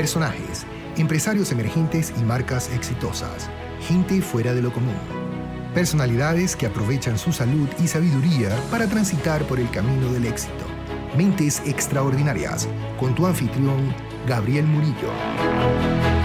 Personajes, empresarios emergentes y marcas exitosas. Gente fuera de lo común. Personalidades que aprovechan su salud y sabiduría para transitar por el camino del éxito. Mentes extraordinarias, con tu anfitrión, Gabriel Murillo.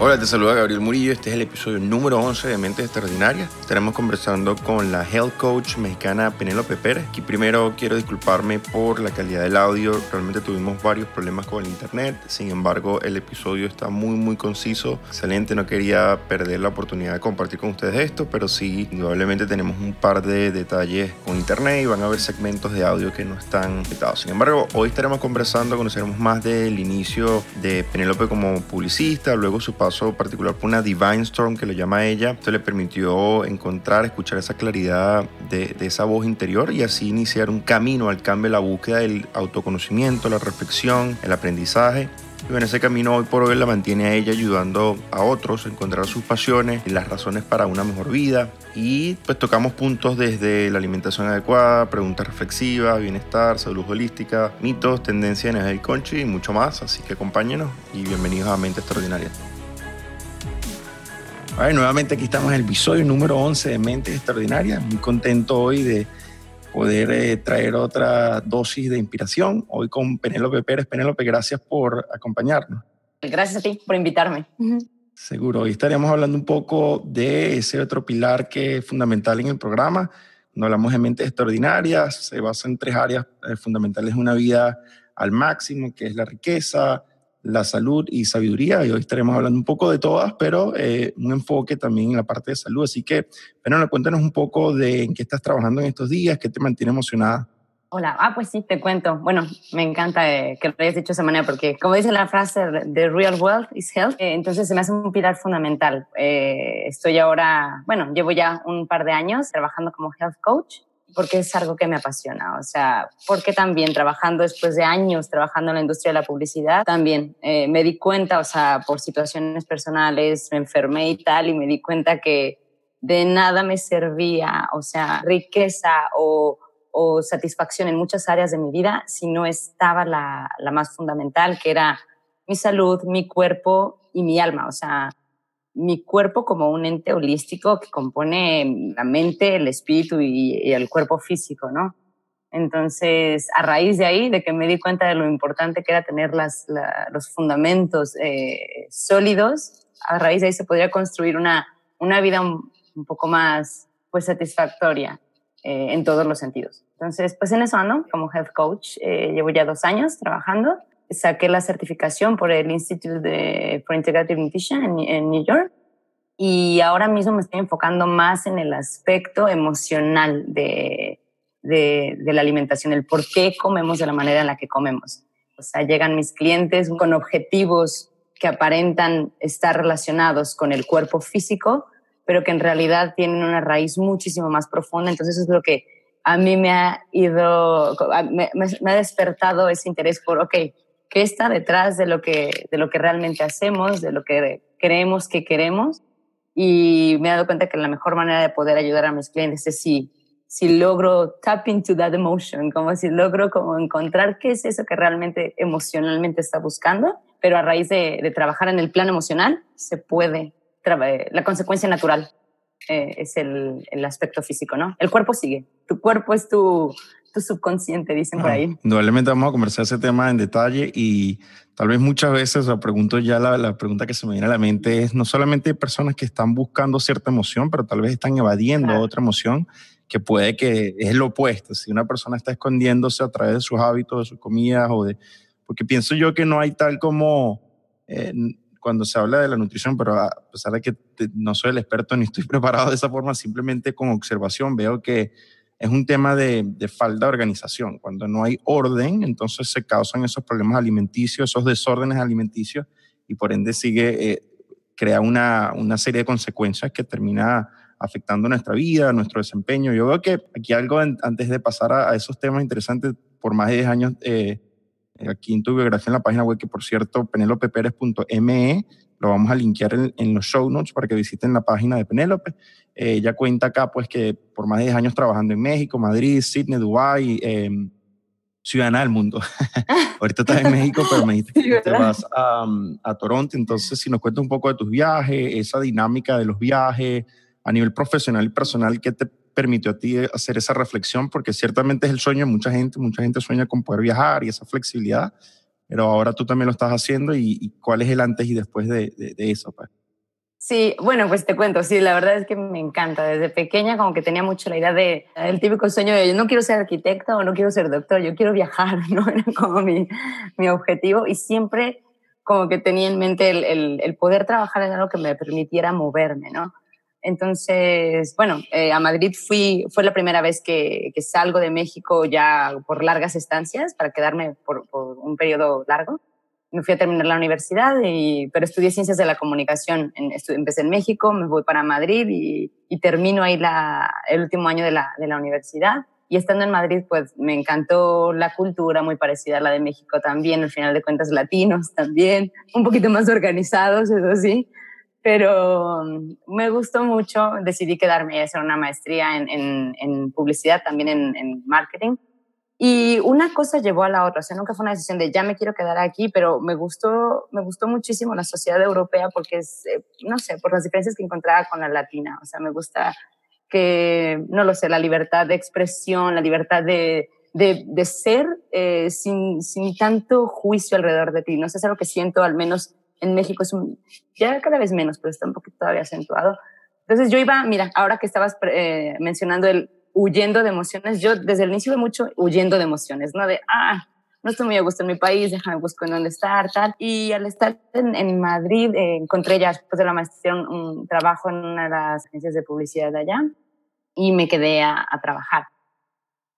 Hola, te saluda Gabriel Murillo. Este es el episodio número 11 de Mentes Extraordinarias. Estaremos conversando con la health coach mexicana Penélope Pérez. Aquí primero quiero disculparme por la calidad del audio. Realmente tuvimos varios problemas con el internet. Sin embargo, el episodio está muy, muy conciso. Excelente. No quería perder la oportunidad de compartir con ustedes esto, pero sí, indudablemente tenemos un par de detalles con internet y van a haber segmentos de audio que no están editados. Sin embargo, hoy estaremos conversando, conoceremos más del inicio de Penélope como publicista, luego su particular por una Divine Storm que lo llama ella. Esto le permitió encontrar, escuchar esa claridad de, de esa voz interior y así iniciar un camino al cambio, la búsqueda del autoconocimiento, la reflexión, el aprendizaje y bueno, ese camino hoy por hoy la mantiene a ella ayudando a otros a encontrar sus pasiones y las razones para una mejor vida. Y pues tocamos puntos desde la alimentación adecuada, preguntas reflexivas, bienestar, salud holística, mitos, tendencias en el conchi y mucho más. Así que acompáñenos y bienvenidos a Mente Extraordinaria nuevamente aquí estamos en el episodio número 11 de Mentes Extraordinarias. Muy contento hoy de poder eh, traer otra dosis de inspiración. Hoy con Penélope Pérez. Penélope, gracias por acompañarnos. Gracias a ti por invitarme. Seguro. Hoy estaríamos hablando un poco de ese otro pilar que es fundamental en el programa. Cuando hablamos de mentes extraordinarias, se basa en tres áreas eh, fundamentales de una vida al máximo, que es la riqueza, la salud y sabiduría. Y hoy estaremos hablando un poco de todas, pero eh, un enfoque también en la parte de salud. Así que, bueno, cuéntanos un poco de en qué estás trabajando en estos días, qué te mantiene emocionada. Hola, ah, pues sí, te cuento. Bueno, me encanta eh, que lo hayas dicho de esa manera porque, como dice la frase, the real wealth is health, eh, entonces se me hace un pilar fundamental. estoy ahora, bueno, llevo ya un par de años trabajando como health coach porque es algo que me apasiona. O sea, porque también trabajando después de años trabajando en la industria de la publicidad, también eh, me di cuenta, o sea, por situaciones personales, me enfermé y tal, y me di cuenta que de nada me servía, o sea, riqueza o, o satisfacción en muchas áreas de mi vida si no estaba la, la más fundamental, que era mi salud, mi cuerpo y mi alma. O sea, mi cuerpo como un ente holístico que compone la mente, el espíritu y, el cuerpo físico, ¿no? Entonces, a raíz de ahí, de que me di cuenta de lo importante que era tener las, los fundamentos eh, sólidos, a raíz de ahí se podría construir una, una vida un, poco más pues, satisfactoria eh, en todos los sentidos. Entonces, pues en eso ando como health coach. Eh, llevo ya dos años trabajando saqué la certificación por el Institute de, for Integrative Nutrition en, New York y ahora mismo me estoy enfocando más en el aspecto emocional de, de, de, la alimentación, el por qué comemos de la manera en la que comemos. O sea, llegan mis clientes con objetivos que aparentan estar relacionados con el cuerpo físico, pero que en realidad tienen una raíz muchísimo más profunda. Entonces eso es lo que a mí me ha ido, me, me ha despertado ese interés por, ok, qué está detrás de lo que, de lo que realmente hacemos, de lo que creemos que queremos. Y me he dado cuenta que la mejor manera de poder ayudar a mis clientes es si, si logro tap into that emotion, como si logro como encontrar qué es eso que realmente emocionalmente está buscando, pero a raíz de, de trabajar en el plan emocional se puede, la consecuencia natural eh, es el, el aspecto físico, ¿no? El cuerpo sigue, tu cuerpo es tu, tu subconsciente, dicen por ahí. Indudablemente vamos a conversar ese tema en detalle y tal vez muchas veces, o pregunto ya la, la, pregunta que se me viene a la mente es no solamente personas que están buscando cierta emoción, pero tal vez están evadiendo otra emoción que puede que es lo opuesto. Si una persona está escondiéndose a través de sus hábitos, de sus comidas o de... Porque pienso yo que no hay tal como... Eh, cuando se habla de la nutrición, pero a pesar de que no soy el experto ni estoy preparado de esa forma, simplemente con observación veo que es un tema de, falta de organización. Cuando no hay orden, entonces se causan esos problemas alimenticios, esos desórdenes alimenticios y por ende sigue, eh, crea una, una, serie de consecuencias que termina afectando nuestra vida, nuestro desempeño. Yo veo que aquí algo antes de pasar a, esos temas interesantes, por más de 10 años, eh, aquí en tu biografía en la página web, que por cierto, penelopeperez.me, lo vamos a linkear en, los show notes para que visiten la página de Penélope. Eh, ella cuenta acá pues que por más de 10 años trabajando en México, Madrid, Sydney, Dubái, em, ciudadana del mundo. Ahorita estás en México, pero me dijiste que te vas a, a, Toronto. Entonces, si nos cuentas un poco de tus viajes, esa dinámica de los viajes a nivel profesional y personal, ¿qué te permitió a ti hacer esa reflexión? Porque ciertamente es el sueño de mucha gente. Mucha gente sueña con poder viajar y esa flexibilidad, pero ahora tú también lo estás haciendo. ¿Y, cuál es el antes y después de, de, de eso? Pues? Sí, bueno, pues te cuento, sí, la verdad es que me encanta. Desde pequeña como que tenía mucho la idea de el típico sueño de yo no quiero ser arquitecto o no quiero ser doctor, yo quiero viajar, ¿no? Era como mi, mi objetivo y siempre como que tenía en mente el, el, poder trabajar en algo que me permitiera moverme, ¿no? Entonces, bueno, eh, a Madrid fui, fue la primera vez que, que, salgo de México ya por largas estancias para quedarme por un periodo largo me fui a terminar la universidad, y, pero estudié ciencias de la comunicación. En, empecé en México, me voy para Madrid y, y termino ahí la, el último año de la, de la universidad. Y estando en Madrid, pues me encantó la cultura muy parecida a la de México también, al final de cuentas latinos también, un poquito más organizados, eso sí. Pero mm, me gustó mucho, decidí quedarme y hacer una maestría en, en, en publicidad, también en, en marketing y una cosa llevó a la otra, o sea, nunca fue una decisión de ya me quiero quedar aquí, pero me gustó, me gustó muchísimo la sociedad europea porque es, eh, no sé, por las diferencias que encontraba con la latina, o sea, me gusta que, no lo sé, la libertad de expresión, la libertad de, de, de ser eh, sin, sin tanto juicio alrededor de ti, no sé, es algo que siento al menos en México, es un, ya cada vez menos, pero está un poquito todavía acentuado. Entonces yo iba, mira, ahora que estabas eh, mencionando el huyendo de emociones. Yo desde el inicio de mucho huyendo de emociones, ¿no? De, ah, no estoy muy a gusto en mi país, déjame buscar en dónde estar, tal. Y al estar en, en Madrid, eh, encontré ya después de la maestría un, trabajo en una de las agencias de publicidad de allá y me quedé a, a trabajar.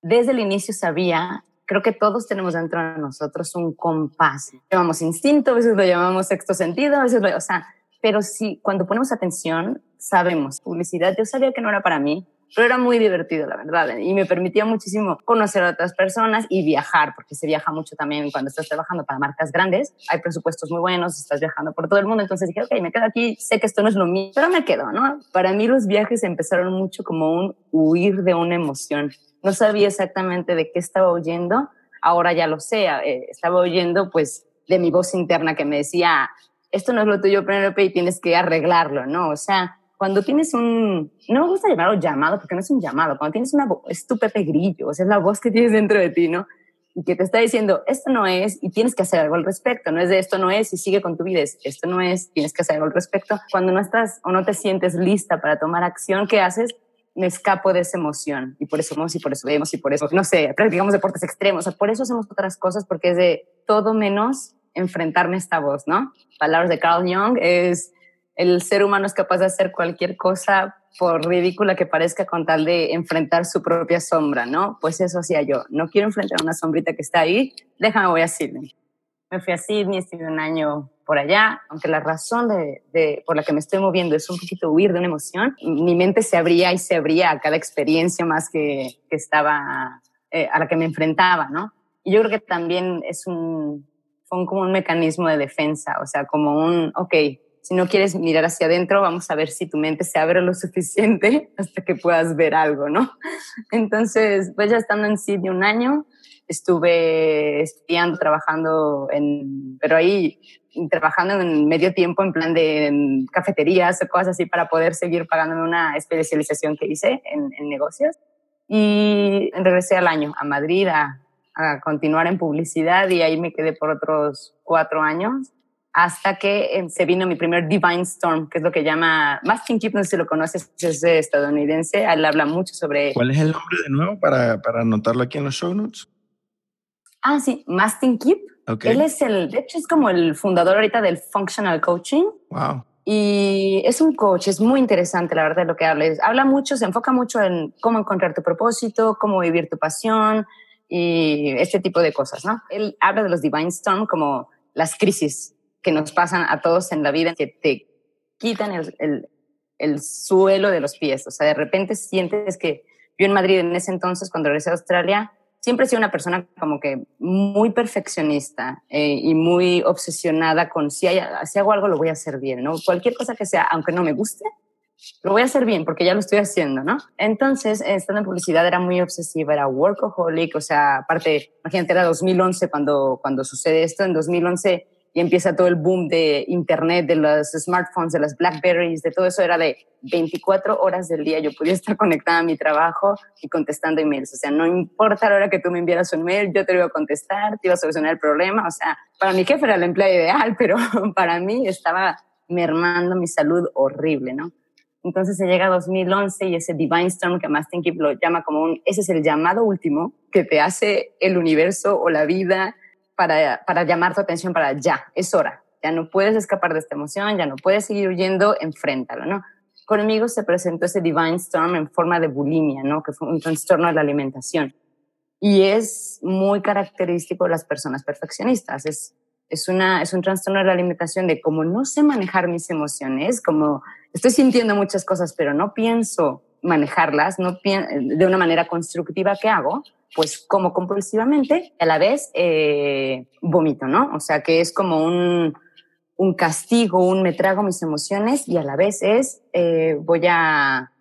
Desde el inicio sabía creo que todos tenemos dentro de nosotros un compás. Lo llamamos instinto, a veces lo llamamos sexto sentido, a veces lo, o sea, pero si cuando ponemos atención, sabemos, publicidad, yo sabía que no era para mí, pero era muy divertido, la verdad, y me permitía muchísimo conocer a otras personas y viajar, porque se viaja mucho también cuando estás trabajando para marcas grandes, hay presupuestos muy buenos, estás viajando por todo el mundo, entonces dije, ok, me quedo aquí, sé que esto no es lo mío, pero me quedo, ¿no? Para mí los viajes empezaron mucho como un huir de una emoción. No sabía exactamente de qué estaba oyendo, ahora ya lo sé, eh, estaba oyendo pues de mi voz interna que me decía, esto no es lo tuyo, Penelope, y tienes que arreglarlo, ¿no? O sea, cuando tienes un, no me gusta llamarlo llamado porque no es un llamado, cuando tienes una es tu Pepe Grillo, o sea, es la voz que tienes dentro de ti, ¿no? Y que te está diciendo, esto no es y tienes que hacer algo al respecto, no es de esto no es y sigue con tu vida, es, esto no es, tienes que hacer algo al respecto. Cuando no estás o no te sientes lista para tomar acción, ¿qué haces? me escapo de esa emoción y por eso vamos y por eso vemos y por eso, no sé, practicamos deportes extremos, o sea, por eso hacemos otras cosas porque es de todo menos enfrentarme a esta voz, ¿no? Palabras de Carl Jung es el ser humano es capaz de hacer cualquier cosa por ridícula que parezca con tal de enfrentar su propia sombra, ¿no? Pues eso hacía yo. No quiero enfrentar una sombrita que está ahí, déjame voy a Sydney. Me fui a Sydney, estuve un año por allá, aunque la razón de, por la que me estoy moviendo es un poquito huir de una emoción, mi mente se abría y se abría a cada experiencia más que, que estaba, eh, a la que me enfrentaba, ¿no? Y yo creo que también es un, fue como un mecanismo de defensa, o sea, como un, ok, si no quieres mirar hacia adentro, vamos a ver si tu mente se abre lo suficiente hasta que puedas ver algo, ¿no? Entonces, pues ya estando en Sydney un año, estuve estudiando, trabajando en, pero ahí trabajando en medio tiempo en plan de cafeterías o cosas así para poder seguir pagándome una especialización que hice en, en negocios. Y regresé al año a Madrid a, a continuar en publicidad y ahí me quedé por otros cuatro años hasta que eh, se vino mi primer Divine Storm, que es lo que llama Mastin Keep, no sé si lo conoces, es estadounidense, él habla mucho sobre... ¿Cuál es el nombre de nuevo para, para anotarlo aquí en los show notes? Ah, sí, Mastin Keep. Okay. Él es el, de hecho es como el fundador ahorita del Functional Coaching. Wow. Y es un coach, es muy interesante la verdad lo que habla. Habla mucho, se enfoca mucho en cómo encontrar tu propósito, cómo vivir tu pasión y este tipo de cosas, ¿no? Él habla de los Divine Storm como las crisis que nos pasan a todos en la vida, que te quitan el, el, el suelo de los pies. O sea, de repente sientes que yo en Madrid en ese entonces, cuando regresé a Australia, siempre he sido una persona como que muy perfeccionista eh, y muy obsesionada con si, hay, si hago algo lo voy a hacer bien, ¿no? Cualquier cosa que sea, aunque no me guste, lo voy a hacer bien porque ya lo estoy haciendo, ¿no? Entonces, estando en publicidad era muy obsesiva, era workaholic, o sea, aparte, imagínate, era 2011 cuando, cuando sucede esto, en 2011 y empieza todo el boom de Internet, de los smartphones, de las Blackberries, de todo eso, era de 24 horas del día. Yo podía estar conectada a mi trabajo y contestando emails. O sea, no importa la hora que tú me enviaras un mail, yo te iba a contestar, te iba a solucionar el problema. O sea, para mi jefe era el empleo ideal, pero para mí estaba mermando mi salud horrible, ¿no? Entonces se llega a 2011 y ese Divine Storm que Mastin Keep lo llama como un, ese es el llamado último que te hace el universo o la vida para, llamar tu atención para ya, es hora. Ya no puedes escapar de esta emoción, ya no puedes seguir huyendo, enfréntalo, ¿no? Conmigo se presentó ese Divine Storm en forma de bulimia, ¿no? Que fue un trastorno de la alimentación. Y es muy característico de las personas perfeccionistas. Es, es, una, es un trastorno de la alimentación de como no sé manejar mis emociones, como estoy sintiendo muchas cosas, pero no pienso manejarlas, no de una manera constructiva, ¿qué hago? Pues como compulsivamente, a la vez eh, vomito, ¿no? O sea, que es como un, un castigo, un me trago mis emociones y a la vez es eh, voy a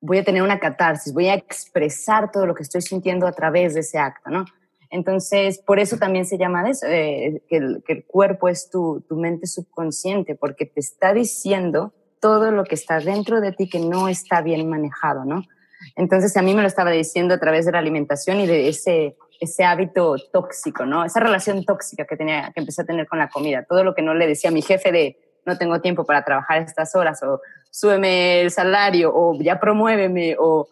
voy a tener una catarsis, voy a expresar todo lo que estoy sintiendo a través de ese acto, ¿no? Entonces, por eso también se llama eso, eh, que, el, que, el, cuerpo es tu, tu mente subconsciente, porque te está diciendo todo lo que está dentro de ti que no está bien manejado, ¿no? Entonces a mí me lo estaba diciendo a través de la alimentación y de ese, ese hábito tóxico, ¿no? Esa relación tóxica que tenía, que empecé a tener con la comida. Todo lo que no le decía a mi jefe de no tengo tiempo para trabajar estas horas o súbeme el salario o ya promuéveme o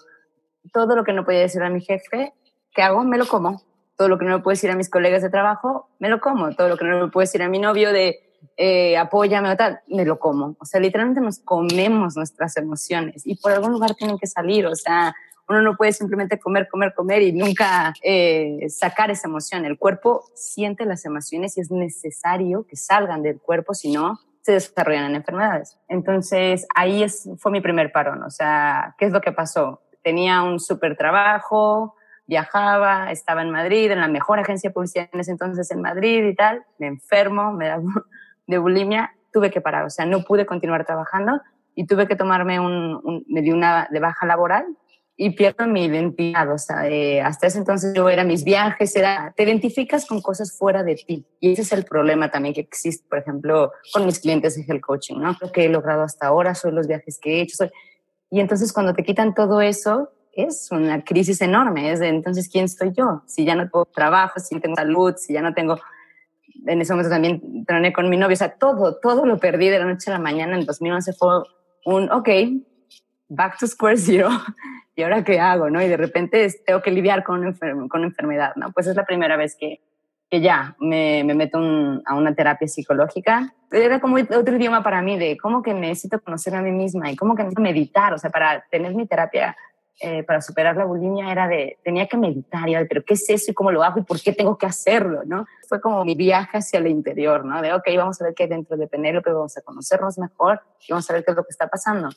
todo lo que no podía decir a mi jefe, ¿qué hago? Me lo como. Todo lo que no le puedo decir a mis colegas de trabajo, me lo como. Todo lo que no le puedo decir a mi novio de eh, apóyame o tal, me lo como. O sea, literalmente nos comemos nuestras emociones y por algún lugar tienen que salir. O sea, uno no puede simplemente comer, comer, comer y nunca eh, sacar esa emoción. El cuerpo siente las emociones y es necesario que salgan del cuerpo, si no, se desarrollan en enfermedades. Entonces, ahí es, fue mi primer parón. O sea, ¿qué es lo que pasó? Tenía un súper trabajo, viajaba, estaba en Madrid, en la mejor agencia de publicidad en ese entonces en Madrid y tal, me enfermo, me da de bulimia, tuve que parar, o sea, no pude continuar trabajando y tuve que tomarme un, me di una de baja laboral y pierdo mi identidad, o sea, eh, hasta ese entonces yo era mis viajes, era, te identificas con cosas fuera de ti y ese es el problema también que existe, por ejemplo, con mis clientes de health coaching, ¿no? Lo que he logrado hasta ahora, son los viajes que he hecho, y entonces cuando te quitan todo eso, es una crisis enorme, es de entonces, ¿quién soy yo? Si ya no tengo trabajo, si no tengo salud, si ya no tengo en ese momento también troné con mi novio, o sea, todo, todo lo perdí de la noche a la mañana. En 2011 fue un, ok, back to square zero, ¿y ahora qué hago? ¿no? Y de repente tengo que lidiar con, una con enfermedad, ¿no? Pues es la primera vez que, que ya me, me meto a una terapia psicológica. Era como otro idioma para mí de cómo que necesito conocer a mí misma y cómo que necesito meditar, o sea, para tener mi terapia eh, para superar la bulimia era de, tenía que meditar, y, pero ¿qué es eso y cómo lo hago y por qué tengo que hacerlo? ¿no? Fue como mi viaje hacia el interior, ¿no? De, ok, vamos a ver qué hay dentro de Penélope, vamos a conocernos mejor y vamos a ver qué es lo que está pasando.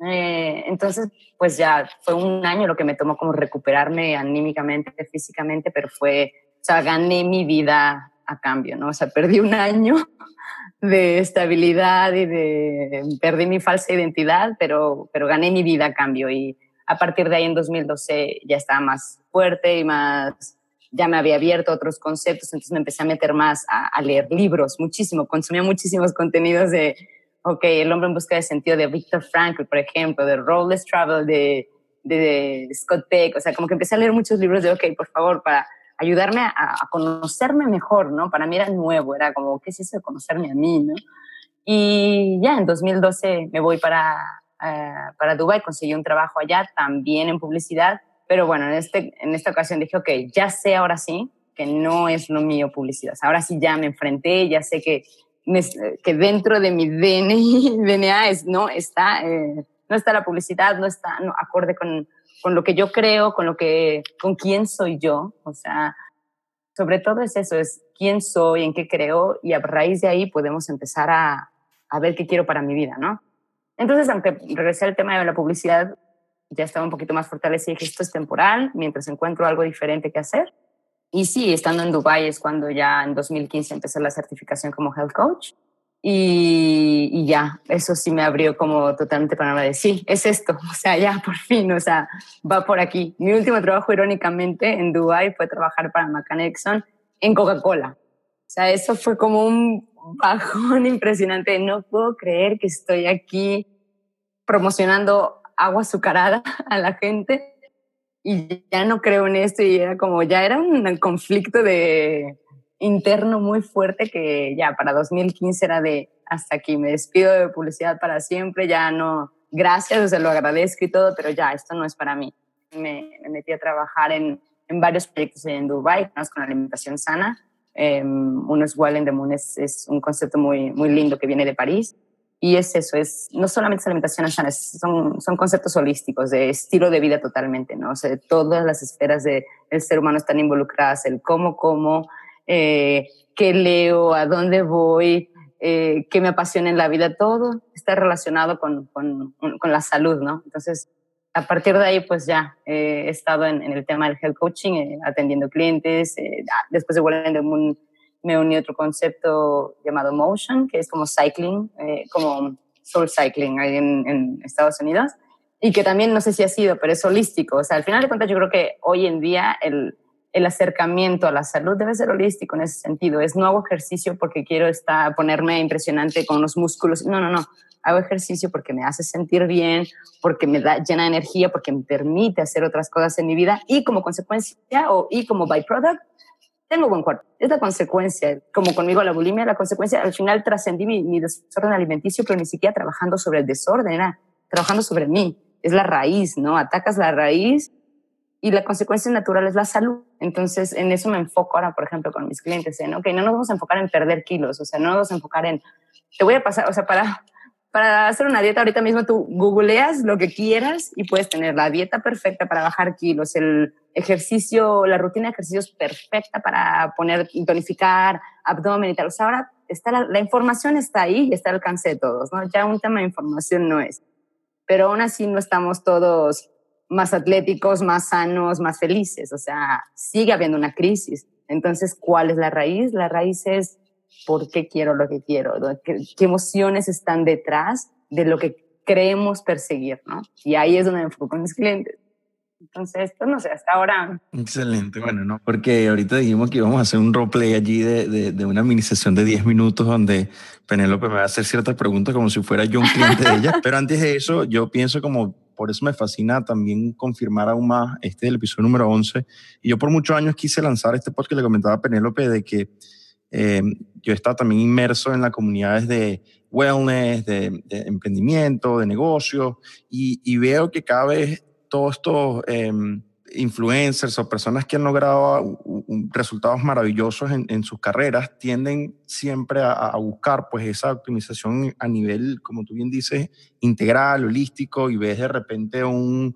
Eh, entonces, pues ya fue un año lo que me tomó como recuperarme anímicamente, físicamente, pero fue, o sea, gané mi vida a cambio, ¿no? O sea, perdí un año de estabilidad y de, perdí mi falsa identidad, pero, pero gané mi vida a cambio y a partir de ahí en 2012 ya estaba más fuerte y más, ya me había abierto a otros conceptos, entonces me empecé a meter más a, leer libros, muchísimo, consumía muchísimos contenidos de, ok, El hombre en busca de sentido de Viktor Frankl, por ejemplo, de Roadless Travel de, de, Scott Peck, o sea, como que empecé a leer muchos libros de, ok, por favor, para ayudarme a, a, conocerme mejor, ¿no? Para mí era nuevo, era como, ¿qué es eso de conocerme a mí, no? Y ya en 2012 me voy para, eh, para Dubai, conseguí un trabajo allá también en publicidad, pero bueno, en, este, en esta ocasión dije, ok, ya sé ahora sí que no es lo mío publicidad, ahora sí ya me enfrenté, ya sé que, que dentro de mi DNI, DNA es, no, está, eh, no está la publicidad, no está no, acorde con, con lo que yo creo, con lo que, con quién soy yo, o sea, sobre todo es eso, es quién soy, en qué creo, y a raíz de ahí podemos empezar a, a ver qué quiero para mi vida, ¿no? Entonces, aunque regresé al tema de la publicidad, ya estaba un poquito más fortalecida y dije, esto es temporal, mientras encuentro algo diferente que hacer. Y sí, estando en Dubai es cuando ya en 2015 empecé la certificación como health coach. Y, ya, eso sí me abrió como totalmente para de sí, es esto, o sea, ya por fin, o sea, va por aquí. Mi último trabajo, irónicamente, en Dubai fue trabajar para McCann Erickson en Coca-Cola. O sea, eso fue como un bajón impresionante. No puedo creer que estoy aquí promocionando agua azucarada a la gente y ya no creo en esto y era como, ya era un conflicto de interno muy fuerte que ya para 2015 era de hasta aquí, me despido de publicidad para siempre, ya no, gracias, o sea, lo agradezco y todo, pero ya, esto no es para mí. Me, metí a trabajar en, en, varios proyectos en Dubai, con alimentación sana. Um, uno es Well in the Moon, es, es, un concepto muy, muy lindo que viene de París. Y es eso, es no solamente es alimentación sana, son, son conceptos holísticos de estilo de vida totalmente, ¿no? O sea, todas las esferas del ser humano están involucradas, el cómo, cómo, eh, qué leo, a dónde voy, eh, qué me apasiona en la vida, todo está relacionado con, con, con, la salud, ¿no? Entonces, a partir de ahí, pues ya eh, he estado en, el tema del health coaching, eh, atendiendo clientes. Ah, después de World the Moon me uní a otro concepto llamado Motion, que es como cycling, como soul cycling ahí en, en, Estados Unidos. Y que también no sé si ha sido, pero es holístico. O sea, al final de cuentas, yo creo que hoy en día el, el acercamiento a la salud debe ser holístico en ese sentido. Es no hago ejercicio porque quiero estar, ponerme impresionante con los músculos. No, no, no. Hago ejercicio porque me hace sentir bien, porque me da llena de energía, porque me permite hacer otras cosas en mi vida y como consecuencia o y como byproduct tengo buen cuerpo. Es la consecuencia, como conmigo la bulimia, la consecuencia, al final trascendí mi, mi desorden alimenticio, pero ni siquiera trabajando sobre el desorden, era trabajando sobre mí. Es la raíz, ¿no? Atacas la raíz y la consecuencia natural es la salud. Entonces, en eso me enfoco ahora, por ejemplo, con mis clientes, en, ok, no nos vamos a enfocar en perder kilos, o sea, no nos vamos a enfocar en, te voy a pasar, o sea, para, para hacer una dieta ahorita mismo tú googleas lo que quieras y puedes tener la dieta perfecta para bajar kilos, el ejercicio, la rutina de ejercicios perfecta para poner, tonificar abdomen y tal. O sea, ahora está la, la información está ahí y está al alcance de todos, ¿no? Ya un tema de información no es. Pero aún así no estamos todos más atléticos, más sanos, más felices. O sea, sigue habiendo una crisis. Entonces, ¿cuál es la raíz? La raíz es por qué quiero lo que quiero, qué, emociones están detrás de lo que creemos perseguir, ¿no? Y ahí es donde me enfoco con mis clientes. Entonces, pues no sé, hasta ahora. Excelente, bueno, ¿no? Porque ahorita dijimos que íbamos a hacer un roleplay allí de, de, de una mini sesión de 10 minutos donde Penélope me va a hacer ciertas preguntas como si fuera yo un cliente de ella. Pero antes de eso, yo pienso como por eso me fascina también confirmar aún más, este es el episodio número 11, y yo por muchos años quise lanzar este podcast que le comentaba a Penélope de que eh, yo estaba también inmerso en las comunidades de wellness, de, emprendimiento, de negocios, y, y, veo que cada vez todos estos... Eh, influencers o personas que han logrado resultados maravillosos en, sus carreras tienden siempre a, buscar pues esa optimización a nivel, como tú bien dices, integral, holístico y ves de repente un,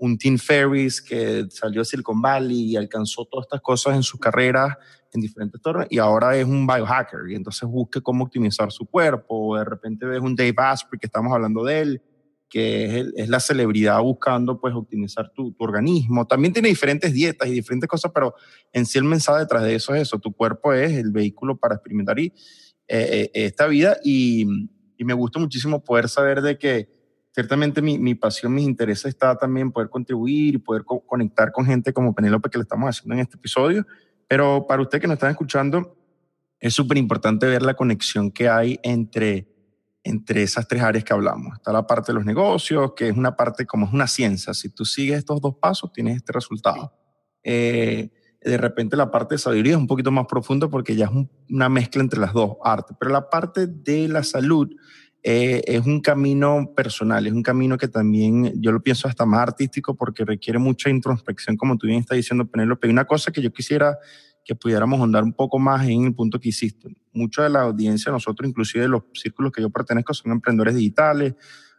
un Tim Ferris que salió de Silicon Valley y alcanzó todas estas cosas en sus carreras en diferentes torres y ahora es un biohacker y entonces busca cómo optimizar su cuerpo de repente ves un Dave Asprey que estamos hablando de él que es, la celebridad buscando pues optimizar tu, organismo. También tiene diferentes dietas y diferentes cosas, pero en sí el mensaje detrás de eso es eso, tu cuerpo es el vehículo para experimentar y, eh, eh, esta vida y, y, me gusta muchísimo poder saber de que ciertamente mi, mi, pasión, mis intereses está también poder contribuir y poder conectar con gente como Penélope que le estamos haciendo en este episodio, pero para usted que nos está escuchando, es súper importante ver la conexión que hay entre entre esas tres áreas que hablamos. Está la parte de los negocios, que es una parte como es una ciencia. Si tú sigues estos dos pasos, tienes este resultado. Eh, de repente la parte de sabiduría es un poquito más profunda porque ya es una mezcla entre las dos artes. Pero la parte de la salud eh, es un camino personal, es un camino que también yo lo pienso hasta más artístico porque requiere mucha introspección, como tú bien estás diciendo, Penélope. Una cosa que yo quisiera que pudiéramos ahondar un poco más en el punto que hiciste. Mucha de la audiencia, nosotros, inclusive de los círculos que yo pertenezco, son emprendedores digitales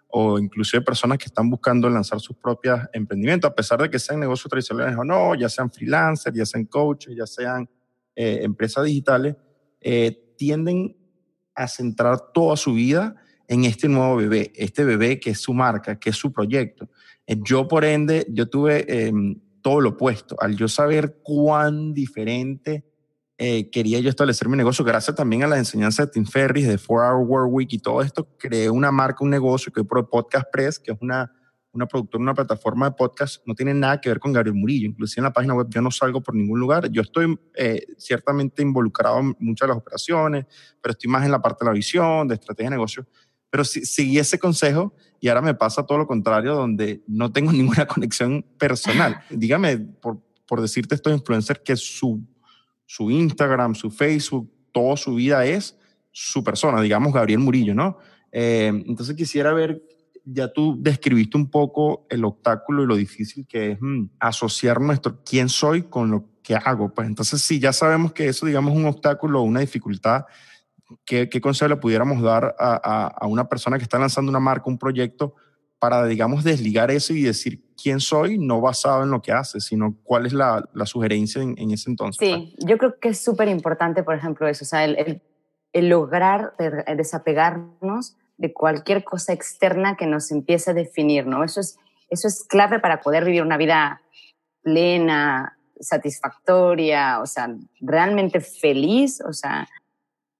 o inclusive personas que están buscando lanzar sus propios emprendimientos, a pesar de que sean negocios tradicionales o no, ya sean freelancers, ya sean coaches, ya sean eh, empresas digitales, eh, tienden a centrar toda su vida en este nuevo bebé, este bebé que es su marca, que es su proyecto. Eh, yo, por ende, yo tuve em, todo lo opuesto. Al yo saber cuán diferente eh, quería yo establecer mi negocio. Gracias también a las enseñanzas de Tim Ferris, de 4 Hour Work Week y todo esto, creé una marca, un negocio que es Podcast Press, que es una, una productora, una plataforma de podcast. No tiene nada que ver con Gabriel Murillo. Inclusive en la página web yo no salgo por ningún lugar. Yo estoy eh, ciertamente involucrado en muchas de las operaciones, pero estoy más en la parte de la visión, de estrategia de negocio. Pero si, seguí ese consejo y ahora me pasa todo lo contrario, donde no tengo ninguna conexión personal. Dígame, por, por decirte estos influencers, que su, su Instagram, su Facebook, toda su vida es su persona, digamos Gabriel Murillo, ¿no? Eh, entonces quisiera ver, ya tú describiste un poco el obstáculo y lo difícil que es mm, asociar nuestro quién soy con lo que hago. Pues entonces si ya sabemos que eso, digamos, es un obstáculo o una dificultad, ¿qué, consejo le pudiéramos dar a, una persona que está lanzando una marca, un proyecto, para, digamos, desligar eso y decir quién soy, no basado en lo que hace, sino cuál es la, sugerencia en, ese entonces? Sí, yo creo que es súper importante, por ejemplo, eso, o sea, el, lograr desapegarnos de cualquier cosa externa que nos empiece a definir, ¿no? Eso es, eso es clave para poder vivir una vida plena, satisfactoria, o sea, realmente feliz, o sea,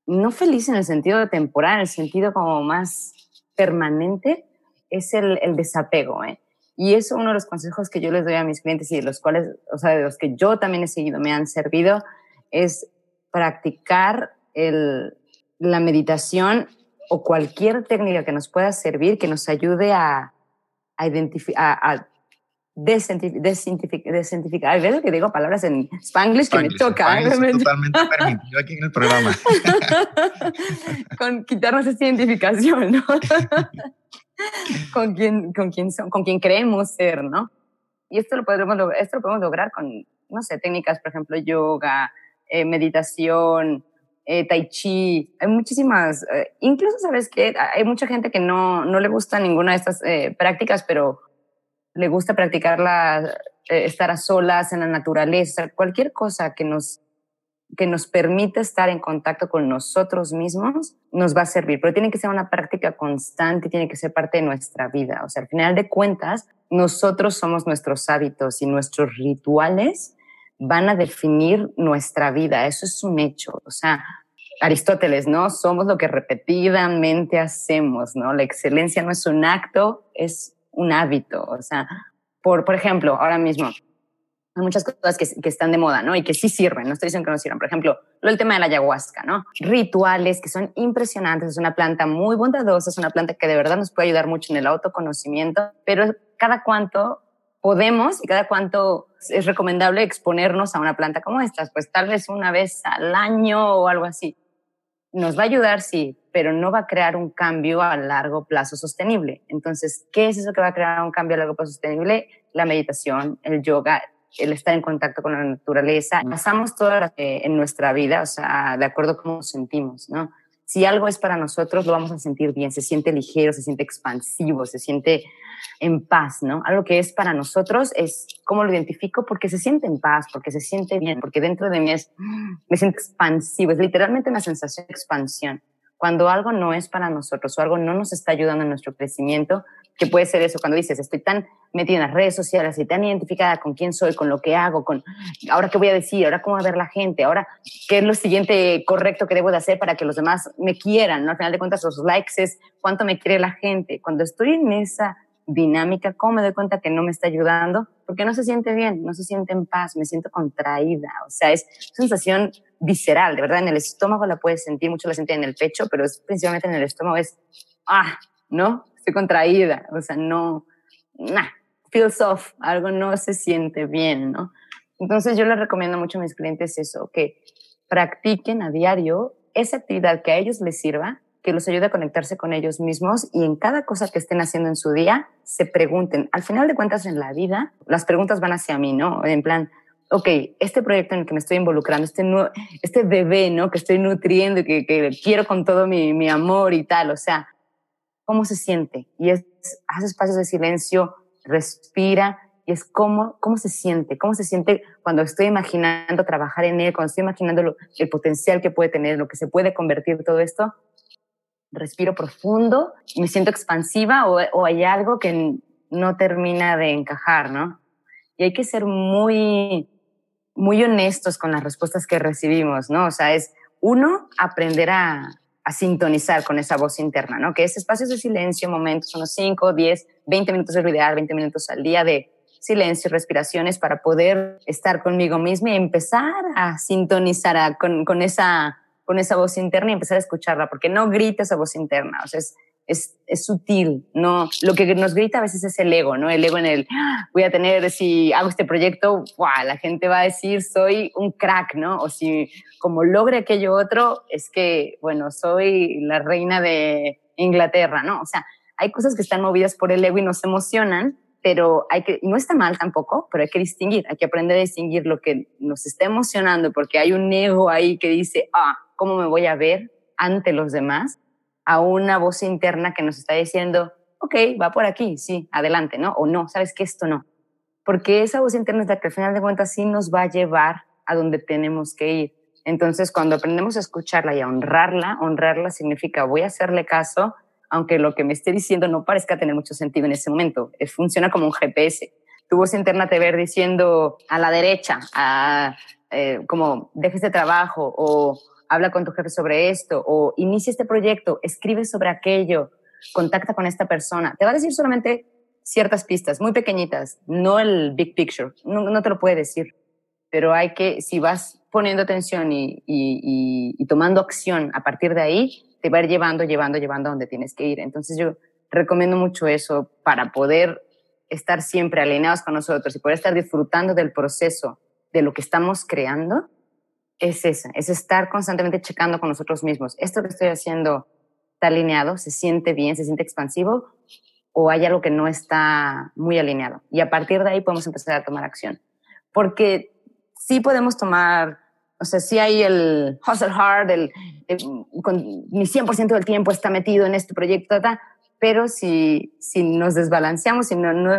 no feliz en el sentido temporal, en el sentido como más permanente, es el, desapego. ¿eh? Y eso uno de los consejos que yo les doy a mis clientes y de los cuales, o sea, de los que yo también he seguido, me han servido, es practicar la meditación o cualquier técnica que nos pueda servir, que nos ayude a, a identificar, a, descientificar. Hay veces que digo palabras en spanglish que me chocan. totalmente permitido aquí en el programa. con quitarnos esa identificación, ¿no? con, quién con, quién son, con quién creemos ser, ¿no? Y esto lo, podemos, esto lo podemos lograr con, no sé, técnicas, por ejemplo, yoga, eh, meditación, eh, tai chi. Hay muchísimas, eh, incluso, ¿sabes qué? Hay mucha gente que no, no le gusta ninguna de estas prácticas, pero le gusta practicarla, eh, estar a solas en la naturaleza, cualquier cosa que nos, que nos permita estar en contacto con nosotros mismos, nos va a servir. Pero tiene que ser una práctica constante, tiene que ser parte de nuestra vida. O sea, al final de cuentas, nosotros somos nuestros hábitos y nuestros rituales van a definir nuestra vida. Eso es un hecho. O sea, Aristóteles, ¿no? Somos lo que repetidamente hacemos, ¿no? La excelencia no es un acto, es un hábito. O sea, por, por ejemplo, ahora mismo hay muchas cosas que, que, están de moda, ¿no? Y que sí sirven, no estoy diciendo que no sirvan. Por ejemplo, el tema de la ayahuasca, ¿no? Rituales que son impresionantes, es una planta muy bondadosa, es una planta que de verdad nos puede ayudar mucho en el autoconocimiento, pero cada cuánto podemos y cada cuánto es recomendable exponernos a una planta como estas, pues tal vez una vez al año o algo así. Nos va a ayudar, sí, pero no va a crear un cambio a largo plazo sostenible. Entonces, ¿qué es eso que va a crear un cambio a largo plazo sostenible? La meditación, el yoga, el estar en contacto con la naturaleza. Pasamos todo en nuestra vida, o sea, de acuerdo a cómo nos sentimos, ¿no? Si algo es para nosotros, lo vamos a sentir bien, se siente ligero, se siente expansivo, se siente en paz, ¿no? Algo que es para nosotros es cómo lo identifico porque se siente en paz, porque se siente bien, porque dentro de mí es, me siento expansivo, es literalmente una sensación de expansión cuando algo no es para nosotros o algo no nos está ayudando en nuestro crecimiento, que puede ser eso, cuando dices, estoy tan metida en las redes sociales y tan identificada con quién soy, con lo que hago, con ahora qué voy a decir, ahora cómo va a ver la gente, ahora qué es lo siguiente correcto que debo de hacer para que los demás me quieran, ¿no? Al final de cuentas, los likes es cuánto me quiere la gente. Cuando estoy en esa dinámica, ¿cómo me doy cuenta que no me está ayudando? Porque no se siente bien, no se siente en paz, me siento contraída, o sea, es sensación visceral, de verdad, en el estómago la puedes sentir, mucho la sienten en el pecho, pero es principalmente en el estómago, es, ah, ¿no? Estoy contraída, o sea, no, nah, feels off, algo no se siente bien, ¿no? Entonces yo les recomiendo mucho a mis clientes eso, que practiquen a diario esa actividad que a ellos les sirva, que los ayude a conectarse con ellos mismos y en cada cosa que estén haciendo en su día, se pregunten. Al final de cuentas, en la vida, las preguntas van hacia mí, ¿no? En plan, ok, este proyecto en el que me estoy involucrando, este, este bebé, ¿no? Que estoy nutriendo y que, que quiero con todo mi, mi, amor y tal, o sea, ¿cómo se siente? Y es, haz espacios de silencio, respira y es cómo, cómo se siente, cómo se siente cuando estoy imaginando trabajar en él, cuando estoy imaginando el potencial que puede tener, lo que se puede convertir todo esto. Respiro profundo, me siento expansiva o, o hay algo que no termina de encajar, ¿no? Y hay que ser muy muy honestos con las respuestas que recibimos, ¿no? O sea, es uno, aprender a, a sintonizar con esa voz interna, ¿no? Que es espacios de silencio, momentos, unos 5, 10, 20 minutos de ideal, 20 minutos al día de silencio, respiraciones para poder estar conmigo misma y empezar a sintonizar con, con, esa, con esa voz interna y empezar a escucharla, porque no grita esa voz interna, o sea, es, es, es, sutil, ¿no? Lo que nos grita a veces es el ego, ¿no? El ego en el, ah, voy a tener, si hago este proyecto, ¡buah! la gente va a decir, soy un crack, ¿no? O si como logre aquello otro, es que, bueno, soy la reina de Inglaterra, ¿no? O sea, hay cosas que están movidas por el ego y nos emocionan, pero hay que, no está mal tampoco, pero hay que distinguir, hay que aprender a distinguir lo que nos está emocionando, porque hay un ego ahí que dice, ah, ¿cómo me voy a ver ante los demás? A una voz interna que nos está diciendo, ok, va por aquí, sí, adelante, ¿no? O no, sabes que esto no. Porque esa voz interna es la que al final de cuentas sí nos va a llevar a donde tenemos que ir. Entonces, cuando aprendemos a escucharla y a honrarla, honrarla significa voy a hacerle caso, aunque lo que me esté diciendo no parezca tener mucho sentido en ese momento. Es, funciona como un GPS. Tu voz interna te ver diciendo a la derecha, a, eh, como deje este trabajo o habla con tu jefe sobre esto o inicia este proyecto, escribe sobre aquello, contacta con esta persona. Te va a decir solamente ciertas pistas muy pequeñitas, no el big picture, no, te lo puede decir, pero hay que, si vas poniendo atención y, y, tomando acción a partir de ahí, te va a ir llevando, llevando, llevando a donde tienes que ir. Entonces yo recomiendo mucho eso para poder estar siempre alineados con nosotros y poder estar disfrutando del proceso de lo que estamos creando es esa, es estar constantemente checando con nosotros mismos. ¿Esto que estoy haciendo está alineado? ¿Se siente bien? ¿Se siente expansivo? ¿O hay algo que no está muy alineado? Y a partir de ahí podemos empezar a tomar acción. Porque sí podemos tomar, o sea, sí hay el hustle hard, el, con mi 100% del tiempo está metido en este proyecto, pero si, si nos desbalanceamos, si no, no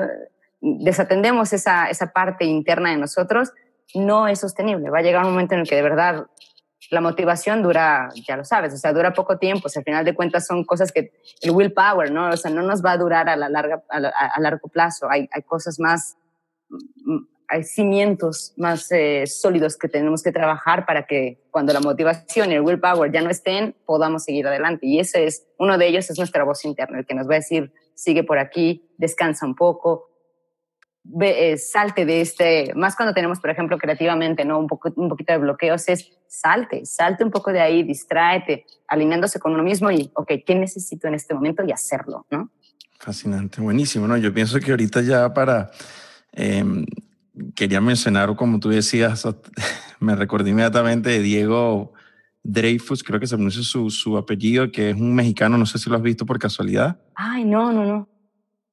desatendemos esa, esa parte interna de nosotros, no es sostenible. Va a llegar un momento en el que de verdad la motivación dura, ya lo sabes, o sea, dura poco tiempo. O al final de cuentas son cosas que el willpower, ¿no? O sea, no nos va a durar a, la larga, a, largo plazo. Hay, hay, cosas más, mm, hay cimientos más eh, sólidos que tenemos que trabajar para que cuando la motivación y el willpower ya no estén, podamos seguir adelante. Y ese es, uno de ellos es nuestra voz interna, el que nos va a decir, sigue por aquí, descansa un poco, eh, salte de este, más cuando tenemos, por ejemplo, creativamente, ¿no? Un, poco, un poquito de bloqueos, es salte, salte un poco de ahí, distráete, alineándose con uno mismo y, ok, ¿qué necesito en este momento? Y hacerlo, ¿no? Fascinante, buenísimo, ¿no? Yo pienso que ahorita ya para, em, quería mencionar, como tú decías, me recordé inmediatamente de Diego Dreyfus, creo que se pronuncia su, su apellido, que es un mexicano, no sé si lo has visto por casualidad. Ay, no, no, no.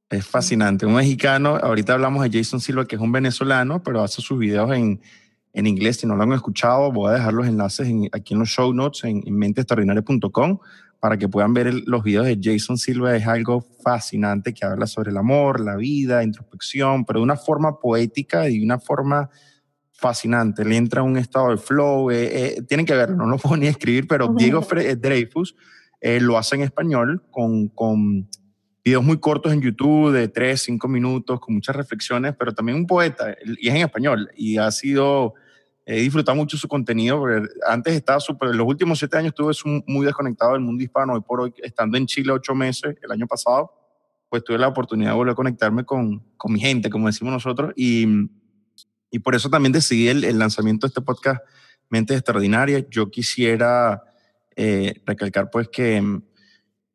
Es fascinante. Un mexicano, ahorita hablamos de Jason Silva, que es un venezolano, pero hace sus videos en, en inglés. Si no lo han escuchado, voy a dejar los enlaces aquí en los show notes en, en para que puedan ver los videos de Jason Silva. Es algo fascinante que habla sobre el amor, la vida, introspección, pero de una forma poética y de una forma fascinante. Le entra un estado de flow. Eh, eh, tienen que verlo, no lo puedo ni escribir, pero Diego Dreyfus eh, lo hace en español con, con videos muy cortos en YouTube de 3, 5 minutos con muchas reflexiones, pero también un poeta y es en español y ha sido, he disfrutado mucho su contenido, porque antes estaba súper, los últimos 7 años estuve muy desconectado del mundo hispano, hoy por hoy, estando en Chile 8 meses el año pasado, pues tuve la oportunidad de volver a conectarme con, con mi gente, como decimos nosotros, y, y por eso también decidí el, el lanzamiento de este podcast Mentes Extraordinarias. Yo quisiera eh, recalcar pues que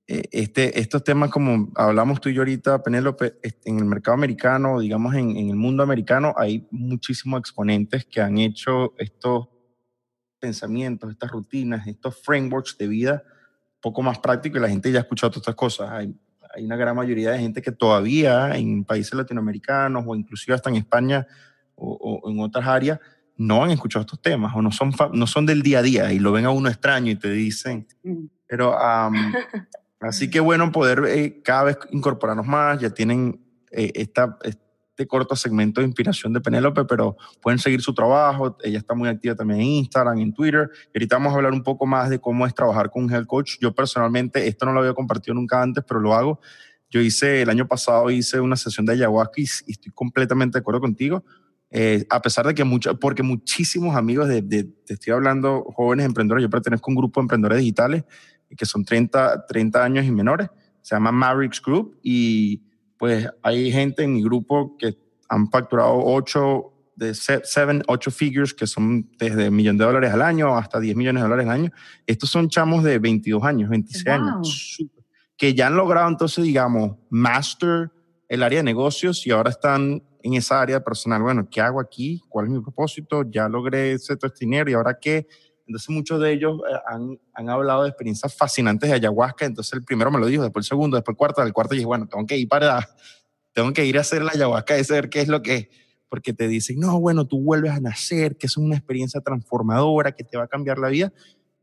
este, estos temas, como hablamos tú y yo ahorita, Penélope, en el mercado americano, digamos en, en, el mundo americano, hay muchísimos exponentes que han hecho estos pensamientos, estas rutinas, estos frameworks de vida poco más prácticos y la gente ya ha escuchado todas estas cosas. Hay, hay una gran mayoría de gente que todavía en países latinoamericanos o inclusive hasta en España o, o en otras áreas no han escuchado estos temas o no son, no son del día a día y lo ven a uno extraño y te dicen, pero Así que bueno poder eh, cada vez incorporarnos más. Ya tienen eh, esta, este corto segmento de inspiración de Penélope, pero pueden seguir su trabajo. Ella está muy activa también en Instagram, en Twitter. Y ahorita vamos a hablar un poco más de cómo es trabajar con un health coach. Yo personalmente, esto no lo había compartido nunca antes, pero lo hago. Yo hice, el año pasado hice una sesión de ayahuasca y, estoy completamente de acuerdo contigo. Eh, a pesar de que mucho, porque muchísimos amigos de, de, te estoy hablando, jóvenes emprendedores, yo pertenezco a un grupo de emprendedores digitales que son 30, 30 años y menores, se llama Mavericks Group y pues hay gente en mi grupo que han facturado 8, de 7, 8 figures que son desde un millón de dólares al año hasta 10 millones de dólares al año. Estos son chamos de 22 años, 26 años, que ya han logrado entonces, digamos, master el área de negocios y ahora están en esa área personal. Bueno, ¿qué hago aquí? ¿Cuál es mi propósito? Ya logré ese todo este dinero y ahora qué? Entonces muchos de ellos eh, han, han, hablado de experiencias fascinantes de ayahuasca. Entonces el primero me lo dijo, después el segundo, después el cuarto, el cuarto y dije, bueno, tengo que ir para, tengo que ir a hacer la ayahuasca y saber qué es lo que es. Porque te dicen, no, bueno, tú vuelves a nacer, que es una experiencia transformadora, que te va a cambiar la vida.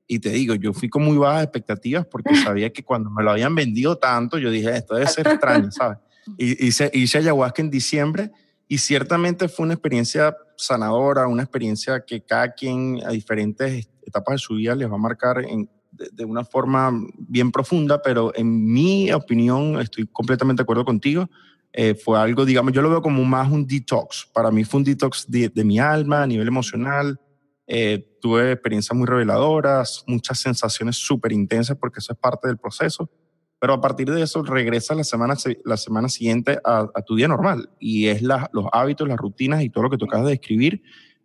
Y te digo, yo fui con muy bajas expectativas porque sabía que cuando me lo habían vendido tanto, yo dije, esto debe ser extraño, ¿sabes? Y hice, hice ayahuasca en diciembre y ciertamente fue una experiencia sanadora, una experiencia que cada quien a diferentes etapas de su vida les va a marcar en, de, una forma bien profunda, pero en mi opinión, estoy completamente de acuerdo contigo, eh, fue algo, digamos, yo lo veo como más un detox. Para mí fue un detox de, de mi alma a nivel emocional. Eh, tuve experiencias muy reveladoras, muchas sensaciones súper intensas porque eso es parte del proceso. Pero a partir de eso regresas la semana, la semana siguiente a, a tu día normal y es la, los hábitos, las rutinas y todo lo que tú acabas de describir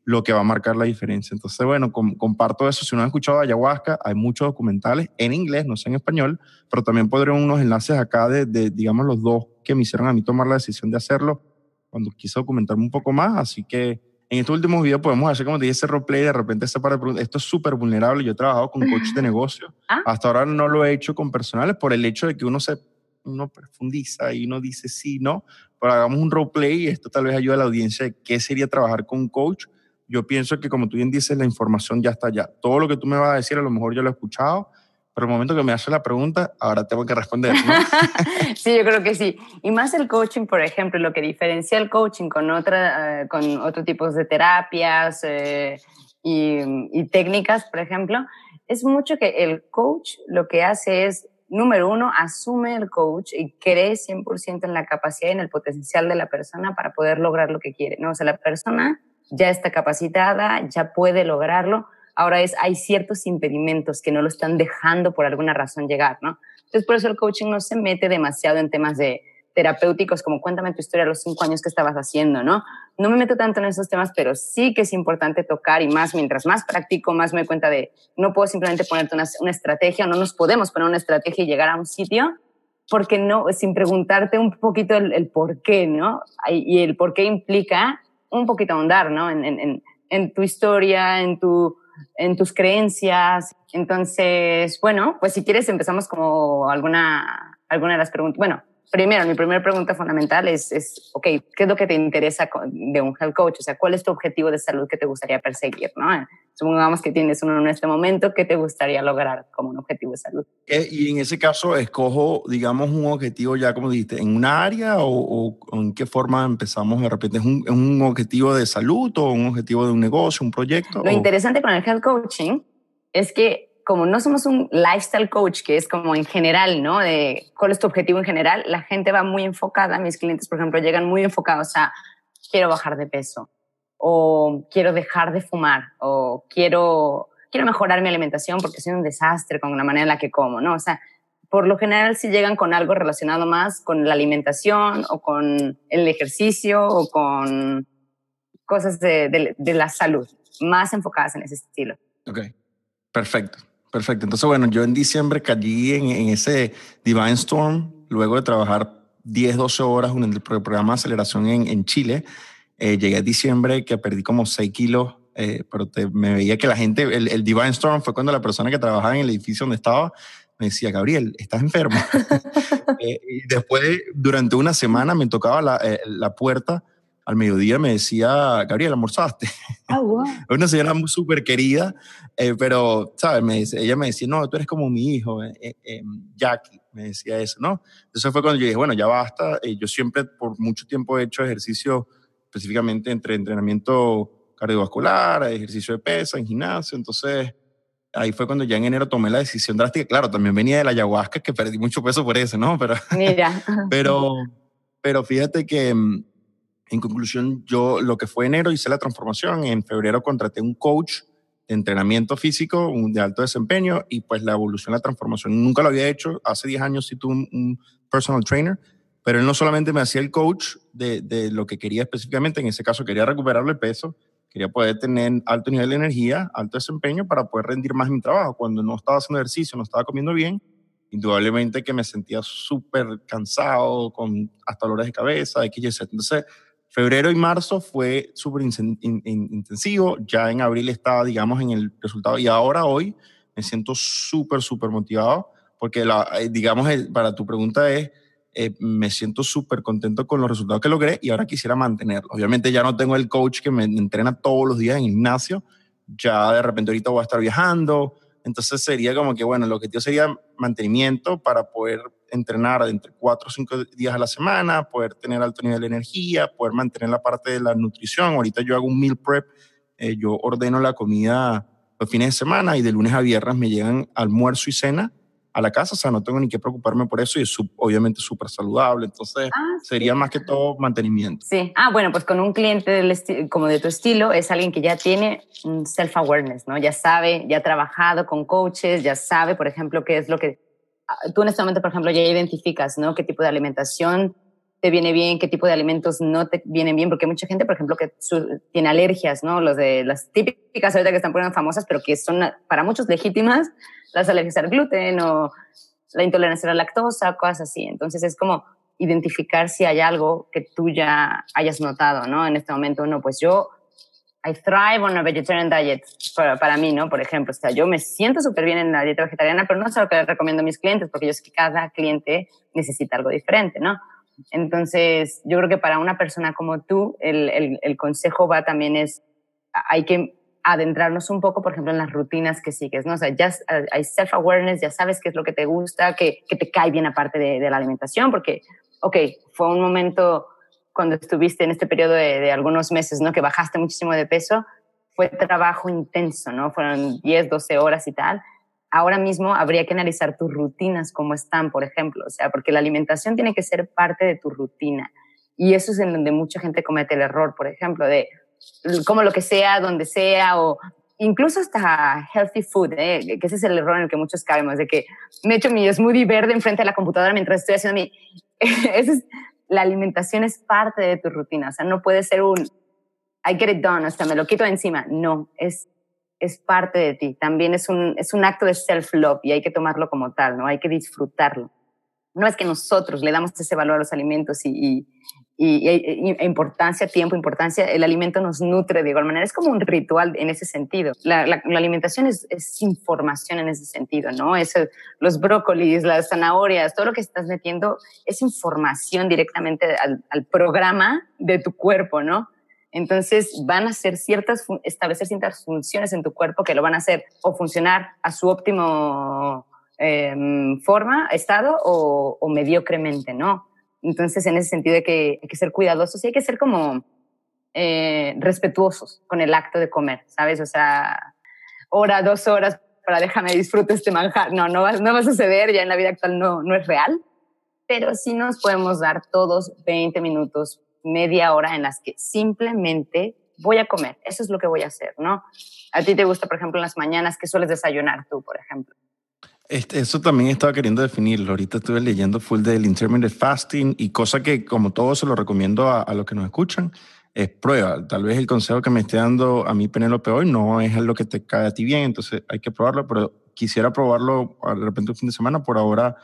lo que va a marcar la diferencia. Entonces, bueno, comparto eso. Si no han escuchado ayahuasca, hay muchos documentales en inglés, no sé en español, pero también podré unos enlaces acá de, de, digamos, los dos que me hicieron a mí tomar la decisión de hacerlo cuando quise documentarme un poco más. Así que en estos últimos videos podemos hacer, como te dije, ese roleplay, de repente ese par de Esto es súper vulnerable. Yo he trabajado con coaches de negocio. Ah. Hasta ahora no lo he hecho con personales por el hecho de que uno se uno profundiza y uno dice sí, no, pero hagamos un roleplay y esto tal vez ayude a la audiencia de qué sería trabajar con un coach yo pienso que como tú bien dices, la información ya está allá. Todo lo que tú me vas a decir, a lo mejor yo lo he escuchado, pero el momento que me haces la pregunta, ahora tengo que responder. sí, yo creo que sí. Y más el coaching, por ejemplo, lo que diferencia el coaching con, otra, eh, con otros tipos de terapias eh, y, y técnicas, por ejemplo, es mucho que el coach lo que hace es número uno, asume el coach y cree 100% en la capacidad y en el potencial de la persona para poder lograr lo que quiere. ¿no? O sea, la persona ya está capacitada, ya puede lograrlo. Ahora es, hay ciertos impedimentos que no lo están dejando por alguna razón llegar, ¿no? Entonces, por eso el coaching no se mete demasiado en temas de terapéuticos, como cuéntame tu historia a los cinco años que estabas haciendo, ¿no? No me meto tanto en esos temas, pero sí que es importante tocar y más, mientras más practico, más me doy cuenta de, no puedo simplemente ponerte una, una estrategia, no nos podemos poner una estrategia y llegar a un sitio, porque no, sin preguntarte un poquito el, el por qué, ¿no? Y el por qué implica un poquito ahondar, ¿no? En, tu historia, en tus creencias. Entonces, bueno, pues si quieres empezamos como alguna, alguna de las preguntas. Bueno, primero, mi primera pregunta fundamental es, es, ok, ¿qué es lo que te interesa de un health coach? O sea, ¿cuál es tu objetivo de salud que te gustaría perseguir? ¿no? Supongamos que tienes uno en este momento, ¿qué te gustaría lograr como un objetivo de salud? Eh, y en ese caso, escojo, digamos, un objetivo ya, como dijiste, en una área o, en qué forma empezamos de repente? ¿Es un, un, objetivo de salud o un objetivo de un negocio, un proyecto? Lo interesante con el health coaching es que como no somos un lifestyle coach, que es como en general, ¿no? De cuál es tu objetivo en general, la gente va muy enfocada, mis clientes, por ejemplo, llegan muy enfocados a quiero bajar de peso, o quiero dejar de fumar, o quiero, quiero mejorar mi alimentación porque soy un desastre con la manera en la que como, ¿no? O sea, por lo general si llegan con algo relacionado más con la alimentación o con el ejercicio o con cosas de, de, la salud, más enfocadas en ese estilo. Ok, perfecto. Perfecto. Entonces, bueno, yo en diciembre caí en, ese Divine Storm, luego de trabajar 10, 12 horas en el programa aceleración en, en Chile. Eh, llegué a diciembre que perdí como 6 kilos, eh, pero me veía que la gente, el, el, Divine Storm fue cuando la persona que trabajaba en el edificio donde estaba me decía, Gabriel, estás enfermo. eh, y después, durante una semana, me tocaba la, eh, la puerta al mediodía me decía, Gabriel, ¿almorzaste? Oh, wow. Una señora súper querida, eh, pero, ¿sabes? Me ella me decía, no, tú eres como mi hijo, eh, eh, eh, Jackie, me decía eso, ¿no? Entonces fue cuando yo dije, bueno, ya basta. yo siempre por mucho tiempo he hecho ejercicio específicamente entre entrenamiento cardiovascular, ejercicio de pesa, en gimnasio, entonces ahí fue cuando ya en enero tomé la decisión drástica. Claro, también venía de la ayahuasca, que perdí mucho peso por eso, ¿no? Pero, Mira. pero, pero fíjate que mm, En conclusión, yo lo que fue enero hice la transformación, en febrero contraté un coach de entrenamiento físico de alto desempeño y pues la evolución, la transformación. Nunca lo había hecho, hace 10 años sí tuve un, personal trainer, pero él no solamente me hacía el coach de, de, lo que quería específicamente, en ese caso quería recuperarle peso, quería poder tener alto nivel de energía, alto desempeño para poder rendir más mi trabajo. Cuando no estaba haciendo ejercicio, no estaba comiendo bien, indudablemente que me sentía súper cansado, con hasta dolores de cabeza, X. Entonces, febrero y marzo fue súper intensivo, ya en abril estaba, digamos, en el resultado y ahora hoy me siento súper, súper motivado porque, la, eh, digamos, para tu pregunta es, eh, me siento súper contento con los resultados que logré y ahora quisiera mantenerlos. Obviamente ya no tengo el coach que me entrena todos los días en gimnasio, ya de repente ahorita voy a estar viajando, entonces sería como que, bueno, el objetivo sería mantenimiento para poder entrenar entre cuatro o cinco días a la semana, poder tener alto nivel de energía, poder mantener la parte de la nutrición. Ahorita yo hago un meal prep, eh, yo ordeno la comida los fines de semana y de lunes a viernes me llegan almuerzo y cena a la casa, o sea, no tengo ni que preocuparme por eso y es obviamente súper saludable, entonces ah, sería más que todo mantenimiento. Sí, ah, bueno, pues con un cliente del como de tu estilo es alguien que ya tiene un self-awareness, ¿no? Ya sabe, ya ha trabajado con coaches, ya sabe, por ejemplo, qué es lo que ah, tú en este momento, por ejemplo, ya identificas, ¿no? ¿Qué tipo de alimentación te viene bien, qué tipo de alimentos no te vienen bien, porque hay mucha gente, por ejemplo, que tiene alergias, ¿no? Los de las típicas ahorita que están poniendo famosas, pero que son para muchos legítimas, las alergias al gluten o la intolerancia a la lactosa, cosas así. Entonces es como identificar si hay algo que tú ya hayas notado, ¿no? En este momento, no, pues yo, I thrive on a vegetarian diet, para, para mí, ¿no? Por ejemplo, o sea, yo me siento súper bien en la dieta vegetariana, pero no es lo que recomiendo a mis clientes, porque yo sé que cada cliente necesita algo diferente, ¿no? Entonces, yo creo que para una persona como tú, el, el, consejo va también es, hay que adentrarnos un poco, por ejemplo, en las rutinas que sigues, ¿no? O sea, ya hay self-awareness, ya sabes qué es lo que te gusta, que, que te cae bien aparte de, de, la alimentación, porque, ok, fue un momento cuando estuviste en este periodo de, de, algunos meses, ¿no? Que bajaste muchísimo de peso, fue trabajo intenso, ¿no? Fueron 10, 12 horas y tal. Ahora mismo habría que analizar tus rutinas, cómo están, por ejemplo, o sea, porque la alimentación tiene que ser parte de tu rutina. Y eso es en donde mucha gente comete el error, por ejemplo, de, como lo que sea, donde sea, o incluso hasta healthy food, ¿eh? que ese es el error en el que muchos caemos, de que me echo mi smoothie verde enfrente de la computadora mientras estoy haciendo mi... es, la alimentación es parte de tu rutina, o sea, no puede ser un I get it done, o sea, me lo quito encima. No, es, es parte de ti. También es un, es un acto de self-love y hay que tomarlo como tal, ¿no? Hay que disfrutarlo. No es que nosotros le damos ese valor a los alimentos y, y, importancia, tiempo, importancia, el alimento nos nutre de igual manera. Es como un ritual en ese sentido. La, la, alimentación es, es, información en ese sentido, ¿no? Es los brócolis, las zanahorias, todo lo que estás metiendo es información directamente al, al programa de tu cuerpo, ¿no? Entonces van a ser ciertas, establecer ciertas funciones en tu cuerpo que lo van a hacer o funcionar a su óptimo eh, forma, estado o, o mediocremente, ¿no? Entonces, en ese sentido hay que, hay que ser cuidadosos y hay que ser como eh, respetuosos con el acto de comer, ¿sabes? O sea, hora, dos horas para déjame disfrutar este manjar. No, no va, no va a suceder, ya en la vida actual no, no es real, pero sí nos podemos dar todos 20 minutos, media hora en las que simplemente voy a comer. Eso es lo que voy a hacer, ¿no? A ti te gusta, por ejemplo, en las mañanas, ¿qué sueles desayunar tú, por ejemplo? Este, eso también estaba queriendo definirlo. Ahorita estuve leyendo full del intermittent fasting y cosa que, como todo, se lo recomiendo a, los que nos escuchan, es prueba. Tal vez el consejo que me esté dando a mí Penélope hoy no es lo que te cae a ti bien, entonces hay que probarlo, pero quisiera probarlo de repente un fin de semana. Por ahora,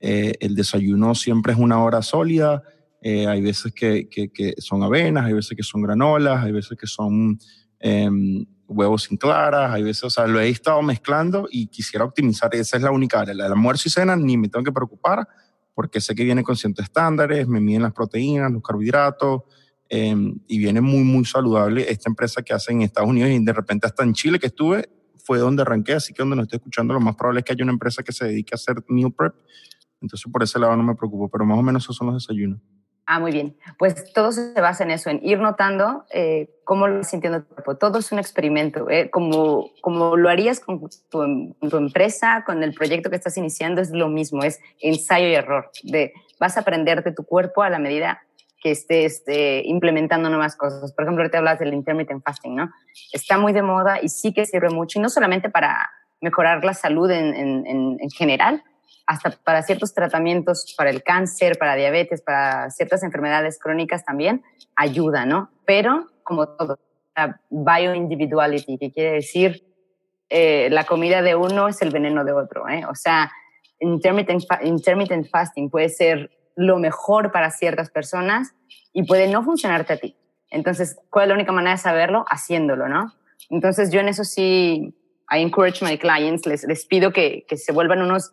eh, el desayuno siempre es una hora sólida. Eh, hay veces que, que, que, son avenas, hay veces que son granolas, hay veces que son em, huevos sin claras, hay veces, o sea, lo he estado mezclando y quisiera optimizar, esa es la única área, el almuerzo y cena ni me tengo que preocupar porque sé que viene con ciertos estándares, me miden las proteínas, los carbohidratos em, y viene muy, muy saludable esta empresa que hace en Estados Unidos y de repente hasta en Chile que estuve fue donde arranqué, así que donde no estoy escuchando lo más probable es que haya una empresa que se dedique a hacer meal prep, entonces por ese lado no me preocupo, pero más o menos esos son los desayunos. Ah, muy bien. Pues todo se basa en eso, en ir notando eh, cómo lo sintiendo tu cuerpo. Todo es un experimento. Eh, como, como lo harías con tu, tu, empresa, con el proyecto que estás iniciando, es lo mismo. Es ensayo y error. De, vas a aprender de tu cuerpo a la medida que estés eh, implementando nuevas cosas. Por ejemplo, ahorita hablas del intermittent fasting, ¿no? Está muy de moda y sí que sirve mucho, y no solamente para mejorar la salud en, en, en general, hasta para ciertos tratamientos, para el cáncer, para diabetes, para ciertas enfermedades crónicas también, ayuda, ¿no? Pero, como todo, la bioindividuality, que quiere decir eh, la comida de uno es el veneno de otro, ¿eh? O sea, intermittent, intermittent fasting puede ser lo mejor para ciertas personas y puede no funcionarte a ti. Entonces, ¿cuál es la única manera de saberlo? Haciéndolo, ¿no? Entonces, yo en eso sí, I encourage my clients, les, les pido que, que se vuelvan unos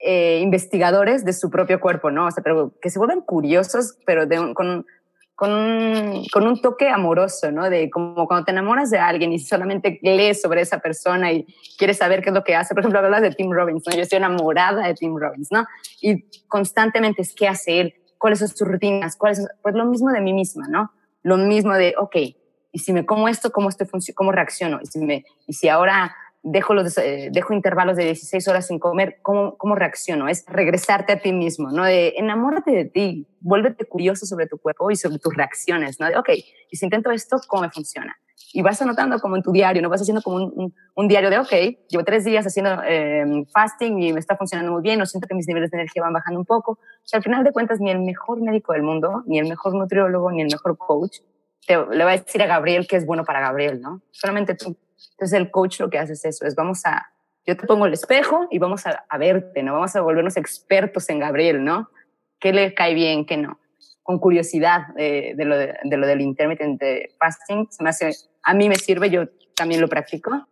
eh, investigadores de su propio cuerpo, ¿no? O sea, pero que se vuelvan curiosos, pero de con, con, un, con un toque amoroso, ¿no? De como cuando te enamoras de alguien y solamente lees sobre esa persona y quieres saber qué es lo que hace. Por ejemplo, hablas de Tim Robbins, ¿no? Yo estoy enamorada de Tim Robbins, ¿no? Y constantemente es qué hace él, cuáles son sus rutinas, cuáles pues lo mismo de mí misma, ¿no? Lo mismo de, ok, y si me como esto, ¿cómo, estoy, cómo reacciono? Y si, me, y si ahora dejo, los, eh, dejo intervalos de 16 horas sin comer, ¿cómo, ¿cómo reacciono? Es regresarte a ti mismo, ¿no? Enamórate de ti, vuélvete curioso sobre tu cuerpo y sobre tus reacciones, ¿no? De, ok, y si intento esto, ¿cómo me funciona? Y vas anotando como en tu diario, ¿no? Vas haciendo como un, un, diario de, ok, llevo tres días haciendo eh, fasting y me está funcionando muy bien, no siento que mis niveles de energía van bajando un poco. O sea, al final de cuentas, ni el mejor médico del mundo, ni el mejor nutriólogo, ni el mejor coach te, le va a decir a Gabriel que es bueno para Gabriel, ¿no? Solamente tú. Entonces el coach lo que hace es eso, es vamos a, yo te pongo el espejo y vamos a, a verte, ¿no? Vamos a volvernos expertos en Gabriel, ¿no? ¿Qué le cae bien, qué no? Con curiosidad de, de, lo, de, de, lo del intermittent fasting, se me hace, a mí me sirve, yo también lo practico.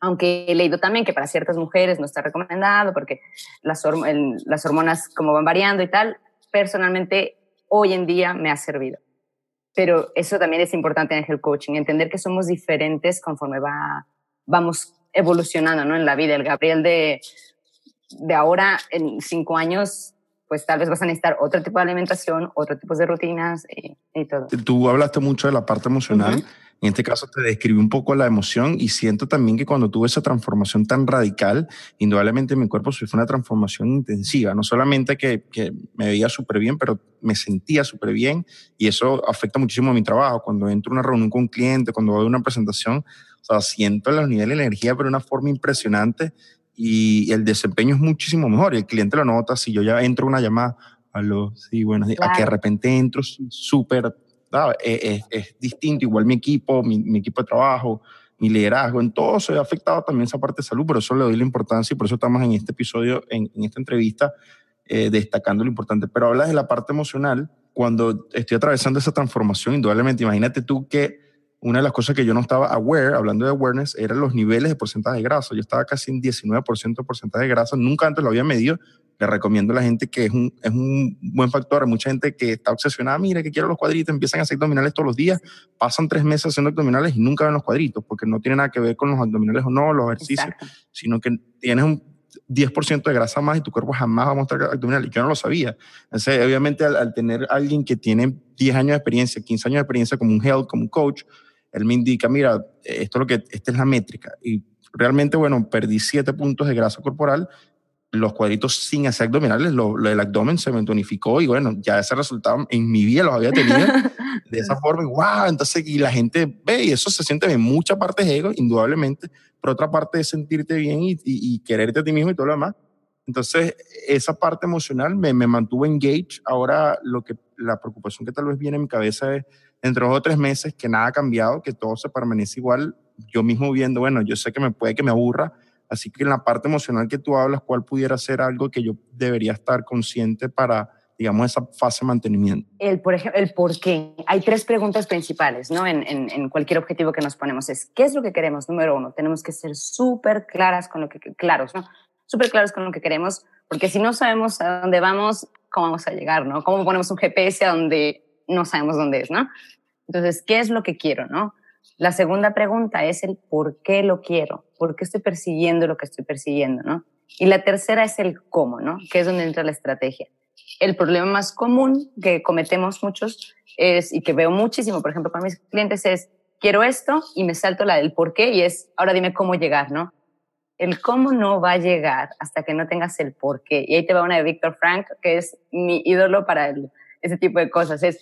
Aunque he leído también que para ciertas mujeres no está recomendado porque las, el, las hormonas como van variando y tal, personalmente hoy en día me ha servido pero eso también es importante en el coaching, entender que somos diferentes conforme va, vamos evolucionando ¿no? en la vida. El Gabriel de, de ahora, en cinco años, pues tal vez vas a necesitar otro tipo de alimentación, otro tipo de rutinas y, y todo. Tú hablaste mucho de la parte emocional. Uh -huh. En este caso te describí un poco la emoción y siento también que cuando tuve esa transformación tan radical, indudablemente mi cuerpo fue una transformación intensiva. No solamente que, que me veía súper bien, pero me sentía súper bien y eso afecta muchísimo a mi trabajo. Cuando entro a una reunión con un cliente, cuando voy a una presentación, o sea, siento los niveles de energía, pero de una forma impresionante y el desempeño es muchísimo mejor. El cliente lo nota. Si yo ya entro a una llamada, aló, sí, buenos días, claro. a que de repente entro súper es, es, es, distinto, igual mi equipo, mi, mi, equipo de trabajo, mi liderazgo, en todo se ha afectado también esa parte de salud, por eso le doy la importancia y por eso estamos en este episodio, en, en esta entrevista, eh, destacando lo importante. Pero hablas de la parte emocional, cuando estoy atravesando esa transformación, indudablemente, imagínate tú que una de las cosas que yo no estaba aware, hablando de awareness, eran los niveles de porcentaje de grasa. Yo estaba casi en 19% de porcentaje de grasa, nunca antes lo había medido, le recomiendo a la gente que es un, es un buen factor. Hay mucha gente que está obsesionada, mira, que quiero los cuadritos, empiezan a hacer abdominales todos los días, pasan tres meses haciendo abdominales y nunca ven los cuadritos, porque no tiene nada que ver con los abdominales o no, los ejercicios, Exacto. sino que tienes un 10% de grasa más y tu cuerpo jamás va a mostrar abdominales. Yo no lo sabía. Entonces, obviamente, al, al tener a alguien que tiene 10 años de experiencia, 15 años de experiencia como un health, como un coach, él me indica, mira, esto es lo que, esta es la métrica. Y realmente, bueno, perdí 7 puntos de grasa corporal los cuadritos sin hacer abdominales, lo, lo, del abdomen se me tonificó y bueno, ya ese resultado en mi vida los había tenido de esa forma y wow, entonces y la gente ve y eso se siente bien, mucha parte es ego, indudablemente, pero otra parte es sentirte bien y, y, y, quererte a ti mismo y todo lo demás. Entonces, esa parte emocional me, me mantuvo engaged. Ahora, lo que, la preocupación que tal vez viene en mi cabeza es, entre dos o tres meses, que nada ha cambiado, que todo se permanece igual. Yo mismo viendo, bueno, yo sé que me puede que me aburra, Así que en la parte emocional que tú hablas, ¿cuál pudiera ser algo que yo debería estar consciente para, digamos, esa fase de mantenimiento? El por, ejemplo, el por qué. Hay tres preguntas principales, ¿no? En, en, cualquier objetivo que nos ponemos. Es, ¿qué es lo que queremos? Número uno, tenemos que ser súper claras con lo que, claros, ¿no? Súper claros con lo que queremos, porque si no sabemos a dónde vamos, ¿cómo vamos a llegar, no? ¿Cómo ponemos un GPS a donde no sabemos dónde es, no? Entonces, ¿qué es lo que quiero, no? La segunda pregunta es el por qué lo quiero, por qué estoy persiguiendo lo que estoy persiguiendo, ¿no? Y la tercera es el cómo, ¿no? Que es donde entra la estrategia. El problema más común que cometemos muchos es, y que veo muchísimo, por ejemplo, con mis clientes es, quiero esto y me salto la del por qué y es, ahora dime cómo llegar, ¿no? El cómo no va a llegar hasta que no tengas el por qué. Y ahí te va una de Víctor Frank, que es mi ídolo para el, ese tipo de cosas. Es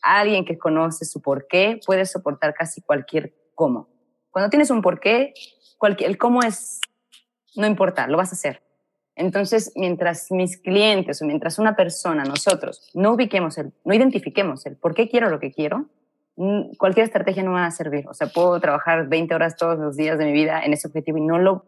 alguien que conoce su por qué, puede soportar casi cualquier cómo. Cuando tienes un por qué, cualquier, el cómo es, no importa, lo vas a hacer. Entonces, mientras mis clientes o mientras una persona, nosotros, no ubiquemos el, no identifiquemos el por qué quiero lo que quiero, cualquier estrategia no va a servir. O sea, puedo trabajar 20 horas todos los días de mi vida en ese objetivo y no lo,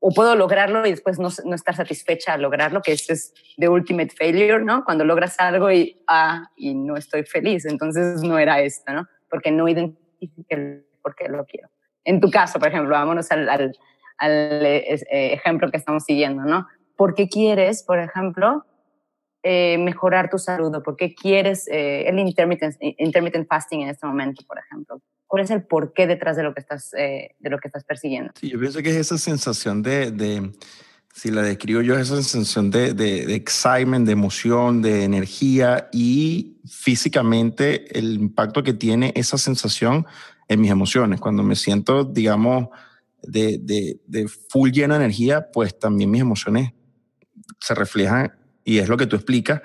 o puedo lograrlo y después no, no estar satisfecha al lograrlo, que eso es the ultimate failure, ¿no? Cuando logras algo y, ah, y no estoy feliz, entonces no era esto, ¿no? Porque no identifique por qué lo quiero. En tu caso, por ejemplo, vámonos al, al, al eh, ejemplo que estamos siguiendo, ¿no? ¿Por qué quieres, por ejemplo, eh, mejorar tu salud por qué quieres eh, el intermittent, intermittent fasting en este momento, por ejemplo? ¿Cuál es el porqué detrás de lo que estás, de lo que estás persiguiendo? Sí, yo pienso que es esa sensación de, de si la describo yo, es esa sensación de, de, de, excitement, de emoción, de energía y físicamente el impacto que tiene esa sensación en mis emociones. Cuando me siento, digamos, de, de, de full lleno de energía, pues también mis emociones se reflejan y es lo que tú explicas,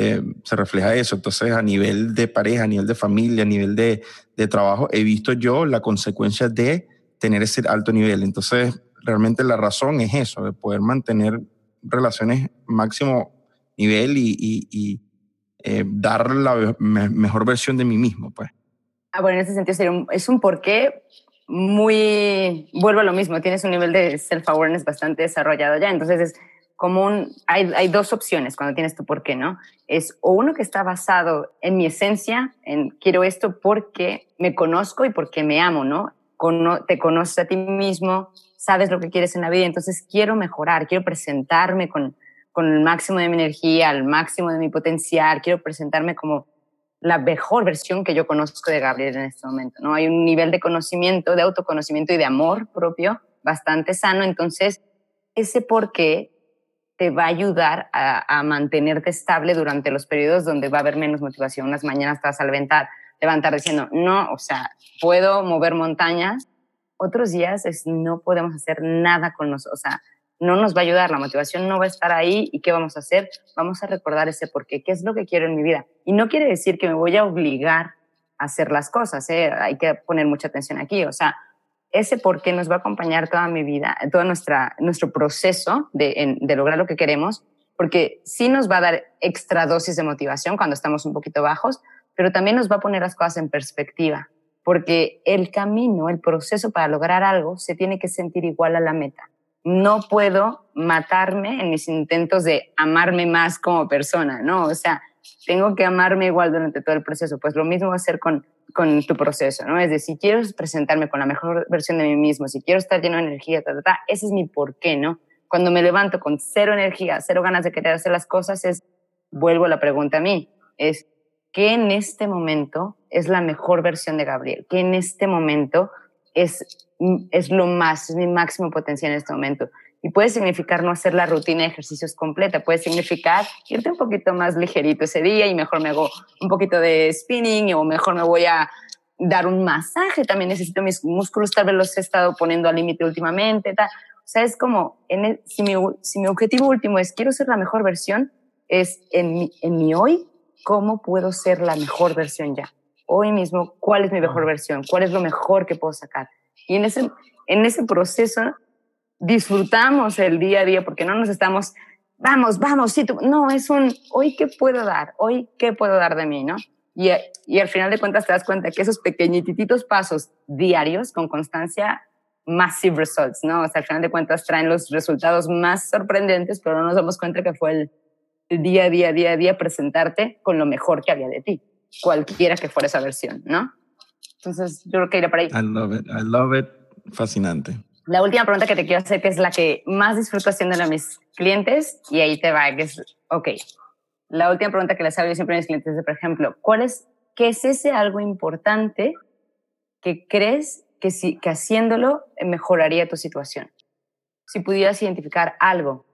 eh, se refleja eso. Entonces, a nivel de pareja, a nivel de familia, a nivel de, de trabajo, he visto yo la consecuencia de tener ese alto nivel. Entonces, realmente la razón es eso, de poder mantener relaciones máximo nivel y, y, y eh, dar la me mejor versión de mí mismo, pues. Ah, bueno, en ese sentido un, es un porqué muy, vuelvo a lo mismo, tienes un nivel de self-awareness bastante desarrollado ya, entonces es como un, hay, hay dos opciones cuando tienes tu por qué, ¿no? Es o uno que está basado en mi esencia, en quiero esto porque me conozco y porque me amo, ¿no? Cono, te conoces a ti mismo, sabes lo que quieres en la vida, entonces quiero mejorar, quiero presentarme con, con el máximo de mi energía, al máximo de mi potencial, quiero presentarme como la mejor versión que yo conozco de Gabriel en este momento, ¿no? Hay un nivel de conocimiento, de autoconocimiento y de amor propio bastante sano, entonces ese por qué te va a ayudar a, mantenerte estable durante los periodos donde va a haber menos motivación. Unas mañanas te vas a levantar, levantar diciendo, no, o sea, puedo mover montañas. Otros días es, no podemos hacer nada con nosotros, o sea, no nos va a ayudar, la motivación no va a estar ahí y ¿qué vamos a hacer? Vamos a recordar ese por qué, qué es lo que quiero en mi vida. Y no quiere decir que me voy a obligar a hacer las cosas, ¿eh? hay que poner mucha atención aquí, o sea, ese por qué nos va a acompañar toda mi vida, todo nuestra, nuestro proceso de, de lograr lo que queremos, porque sí nos va a dar extra dosis de motivación cuando estamos un poquito bajos, pero también nos va a poner las cosas en perspectiva, porque el camino, el proceso para lograr algo se tiene que sentir igual a la meta. No puedo matarme en mis intentos de amarme más como persona, ¿no? O sea, tengo que amarme igual durante todo el proceso. Pues lo mismo va a ser con con tu proceso, ¿no? Es decir, si quiero presentarme con la mejor versión de mí mismo, si quiero estar lleno de energía, ta, ta, ta, ese es mi porqué, ¿no? Cuando me levanto con cero energía, cero ganas de querer hacer las cosas, es, vuelvo a la pregunta a mí, es, ¿qué en este momento es la mejor versión de Gabriel? ¿Qué en este momento es, es lo más, es mi máximo potencial en este momento? Y puede significar no hacer la rutina de ejercicios completa, puede significar irte un poquito más ligerito ese día y mejor me hago un poquito de spinning o mejor me voy a dar un masaje, también necesito mis músculos, tal vez los he estado poniendo al límite últimamente, tal. O sea, es como, en el, si, mi, si mi objetivo último es quiero ser la mejor versión, es en mi, en mi hoy, ¿cómo puedo ser la mejor versión ya? Hoy mismo, ¿cuál es mi mejor versión? ¿Cuál es lo mejor que puedo sacar? Y en ese, en ese proceso disfrutamos el día a día porque no nos estamos, vamos, vamos, sí, tú, no, es un, hoy qué puedo dar, hoy qué puedo dar de mí, ¿no? Y, y al final de cuentas te das cuenta que esos pequeñititos pasos diarios con constancia, massive results, ¿no? O sea, al final de cuentas traen los resultados más sorprendentes, pero no nos damos cuenta que fue el, día a día, día a día presentarte con lo mejor que había de ti, cualquiera que fuera esa versión, ¿no? Entonces, yo creo que iré por ahí. I love it, I love it. Fascinante. La última pregunta que te quiero hacer, que es la que más disfruto haciendo a mis clientes, y ahí te va, que es, ok, la última pregunta que les hago yo siempre a mis clientes es, por ejemplo, ¿cuál es, qué es ese algo importante que crees que, si, que haciéndolo mejoraría tu situación? Si pudieras identificar algo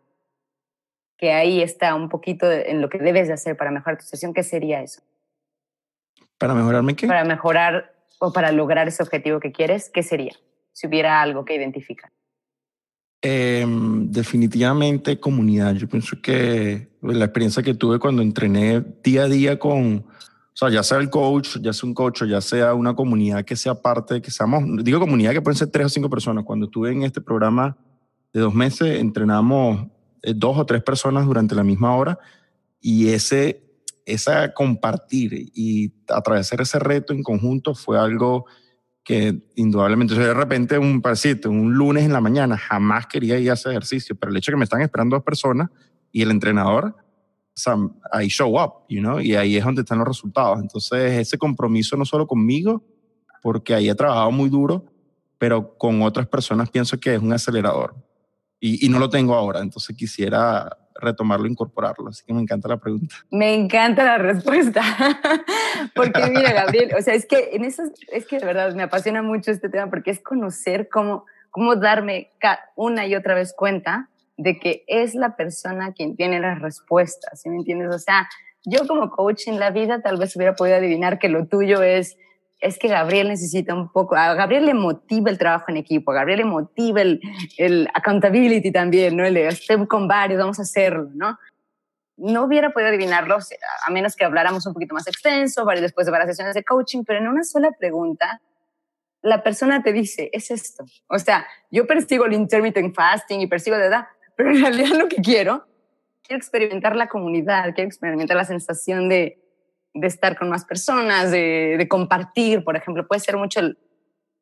que ahí está un poquito en lo que debes de hacer para mejorar tu situación, ¿qué sería eso? ¿Para mejorarme qué? Para mejorar o para lograr ese objetivo que quieres, ¿qué sería? Si hubiera algo que identificar. Em, definitivamente comunidad. Yo pienso que la experiencia que tuve cuando entrené día a día con, o sea, ya sea el coach, ya sea un coach ya sea una comunidad que sea parte, que seamos, digo comunidad que pueden ser tres o cinco personas. Cuando estuve en este programa de dos meses, entrenamos eh, dos o tres personas durante la misma hora y ese, esa compartir y atravesar ese reto en conjunto fue algo que indudablemente, de repente un paciente, un lunes en la mañana, jamás quería ir a hacer ejercicio, pero el hecho de que me están esperando dos personas y el entrenador, sea, ahí show up, you know, y ahí es donde están los resultados. Entonces, ese compromiso no solo conmigo, porque ahí he trabajado muy duro, pero con otras personas pienso que es un acelerador. Y no lo tengo ahora, entonces quisiera retomarlo, incorporarlo. Así que me encanta la pregunta. Me encanta la respuesta. porque mira, Gabriel, o sea, es que en eso, es que de verdad me apasiona mucho este tema porque es conocer cómo, cómo darme una y otra vez cuenta de que es la persona quien tiene las respuestas, ¿sí me entiendes? O sea, yo como coach en la vida tal vez hubiera podido adivinar que lo tuyo es es que Gabriel necesita un poco, a Gabriel le motiva el trabajo en equipo, a Gabriel le motiva el, accountability también, ¿no? El de estoy con varios, vamos a hacerlo, ¿no? No hubiera podido adivinarlo a menos que habláramos un poquito más extenso, después de varias sesiones de coaching, pero en una sola pregunta, la persona te dice, es esto. O sea, yo persigo el intermittent fasting y persigo de edad, pero en realidad lo que quiero, quiero experimentar la comunidad, quiero experimentar la sensación de, de estar con más personas, de, de, compartir, por ejemplo. Puede ser mucho,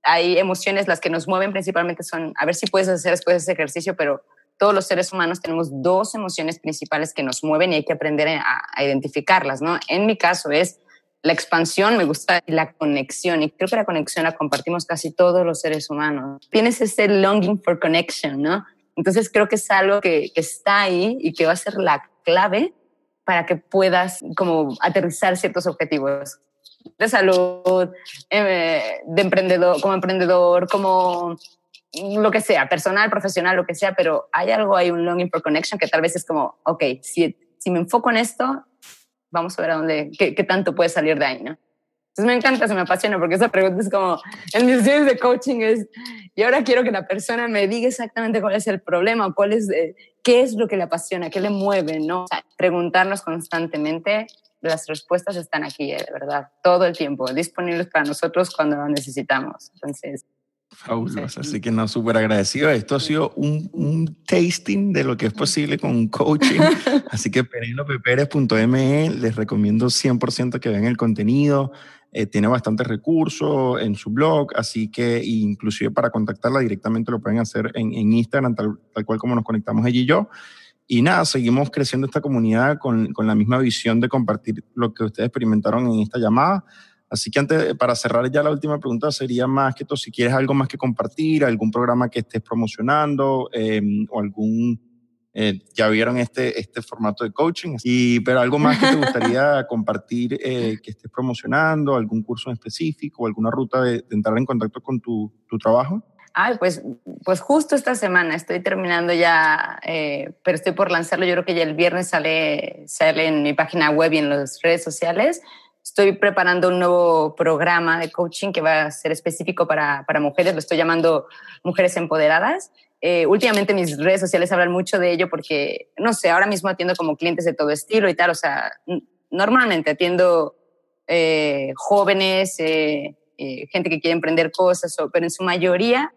hay emociones, las que nos mueven principalmente son, a ver si puedes hacer después ese ejercicio, pero todos los seres humanos tenemos dos emociones principales que nos mueven y hay que aprender a, a identificarlas, ¿no? En mi caso es la expansión, me gusta la conexión y creo que la conexión la compartimos casi todos los seres humanos. Tienes ese longing for connection, ¿no? Entonces creo que es algo que, que está ahí y que va a ser la clave para que puedas como aterrizar ciertos objetivos de salud, eh, de emprendedor, como emprendedor, como lo que sea, personal, profesional, lo que sea, pero hay algo, hay un longing for connection que tal vez es como, ok, si, si me enfoco en esto, vamos a ver a dónde, qué, qué tanto puede salir de ahí, ¿no? Entonces me encanta, se me apasiona, porque esa pregunta es como, en mis sesiones de coaching es, y ahora quiero que la persona me diga exactamente cuál es el problema, cuál es, eh, qué es lo que le apasiona, qué le mueve, ¿no? O sea, preguntarnos constantemente, las respuestas están aquí, eh, de verdad, todo el tiempo, disponibles para nosotros cuando lo necesitamos. Entonces, Fabuloso, así que no, súper agradecido. Esto ha sido un, un, tasting de lo que es posible con un coaching. así que penelopeperez.me, les recomiendo 100% que vean el contenido. Eh, tiene bastantes recursos en su blog, así que inclusive para contactarla directamente lo pueden hacer en, en Instagram, tal, tal, cual como nos conectamos ella y yo. Y nada, seguimos creciendo esta comunidad con, con la misma visión de compartir lo que ustedes experimentaron en esta llamada. Así que antes, para cerrar ya la última pregunta, sería más que todo, si quieres algo más que compartir, algún programa que estés promocionando eh, o algún eh, ya vieron este, este formato de coaching, y, pero algo más que te gustaría compartir eh, que estés promocionando, algún curso en específico, alguna ruta de, de entrar en contacto con tu, tu, trabajo. Ay, pues, pues justo esta semana estoy terminando ya, eh, pero estoy por lanzarlo. Yo creo que ya el viernes sale, sale en mi página web y en las redes sociales. Estoy preparando un nuevo programa de coaching que va a ser específico para, para mujeres. Lo estoy llamando Mujeres Empoderadas eh, últimamente mis redes sociales hablan mucho de ello porque, no sé, ahora mismo atiendo como clientes de todo estilo y tal, o sea, normalmente atiendo eh, jóvenes, eh, eh, gente que quiere emprender cosas, pero en su mayoría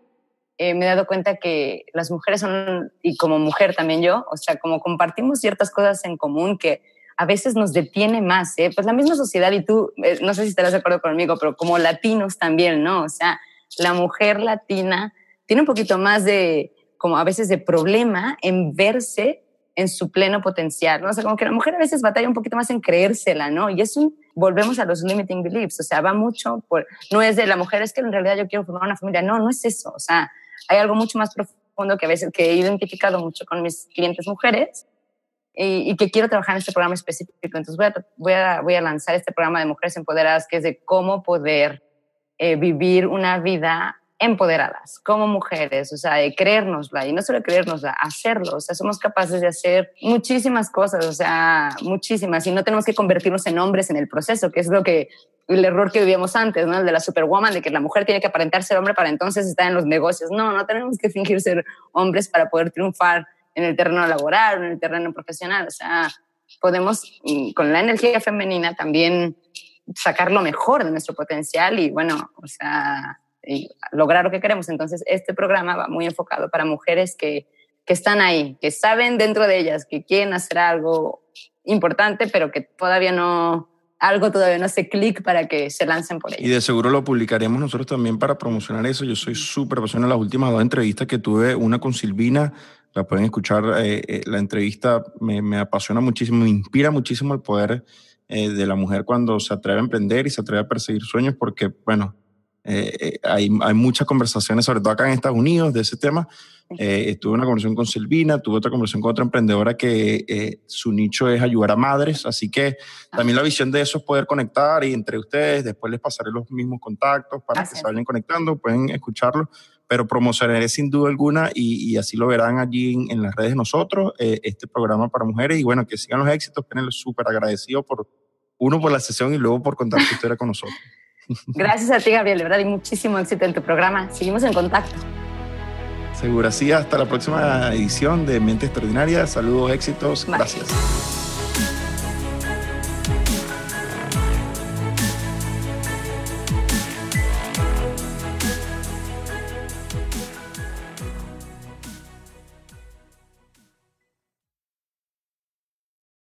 eh, me he dado cuenta que las mujeres son, y como mujer también yo, o sea, como compartimos ciertas cosas en común que a veces nos detiene más, ¿eh? pues la misma sociedad y tú, no sé si estarás de acuerdo conmigo, pero como latinos también, ¿no? O sea, la mujer latina tiene un poquito más de, como a veces de problema en verse en su pleno potencial, ¿no? O sea, como que la mujer a veces batalla un poquito más en creérsela, ¿no? Y es un, volvemos a los limiting beliefs, o sea, va mucho por, no es de la mujer, es que en realidad yo quiero formar una familia, no, no es eso, o sea, hay algo mucho más profundo que a veces, que he identificado mucho con mis clientes mujeres y, y que quiero trabajar en este programa específico, entonces voy a, voy a, voy a lanzar este programa de mujeres empoderadas que es de cómo poder eh, vivir una vida empoderadas como mujeres, o sea, de creérnosla y no solo creérnosla, hacerlo, o sea, somos capaces de hacer muchísimas cosas, o sea, muchísimas y no tenemos que convertirnos en hombres en el proceso, que es lo que el error que vivíamos antes, ¿no? El de la superwoman, de que la mujer tiene que aparentar ser hombre para entonces estar en los negocios. No, no tenemos que fingir ser hombres para poder triunfar en el terreno laboral en el terreno profesional. O sea, podemos mm, con la energía femenina también sacar lo mejor de nuestro potencial y bueno, o sea, lograr lo que queremos. Entonces, este programa va muy enfocado para mujeres que, que están ahí, que saben dentro de ellas que quieren hacer algo importante, pero que todavía no, algo todavía no hace clic para que se lancen por ello. Y de seguro lo publicaremos nosotros también para promocionar eso. Yo soy súper apasionado. Las últimas dos entrevistas que tuve, una con Silvina, la pueden escuchar, eh, eh, la entrevista me, me, apasiona muchísimo, me inspira muchísimo el poder eh, de la mujer cuando se atreve a emprender y se atreve a perseguir sueños, porque, bueno, hay, hay muchas conversaciones, sobre todo acá en Estados Unidos, de ese tema, tuve una conversación con Silvina, tuve otra conversación con otra emprendedora que su nicho es ayudar a madres, así que ah. también la visión de eso es poder conectar y entre ustedes, después les pasaré los mismos contactos para que se vayan conectando, pueden escucharlo, pero promocionaré sin duda alguna y, así lo verán allí en, las redes de nosotros, eh, este programa para mujeres y bueno, que sigan los éxitos, Penelo, súper agradecido por uno por la sesión y luego por contar tu historia con nosotros. Gracias a ti, Gabriel, de verdad, y muchísimo éxito en tu programa. Seguimos en contacto. Seguro, sí, hasta la próxima edición de Mente Extraordinaria. Saludos, éxitos, gracias.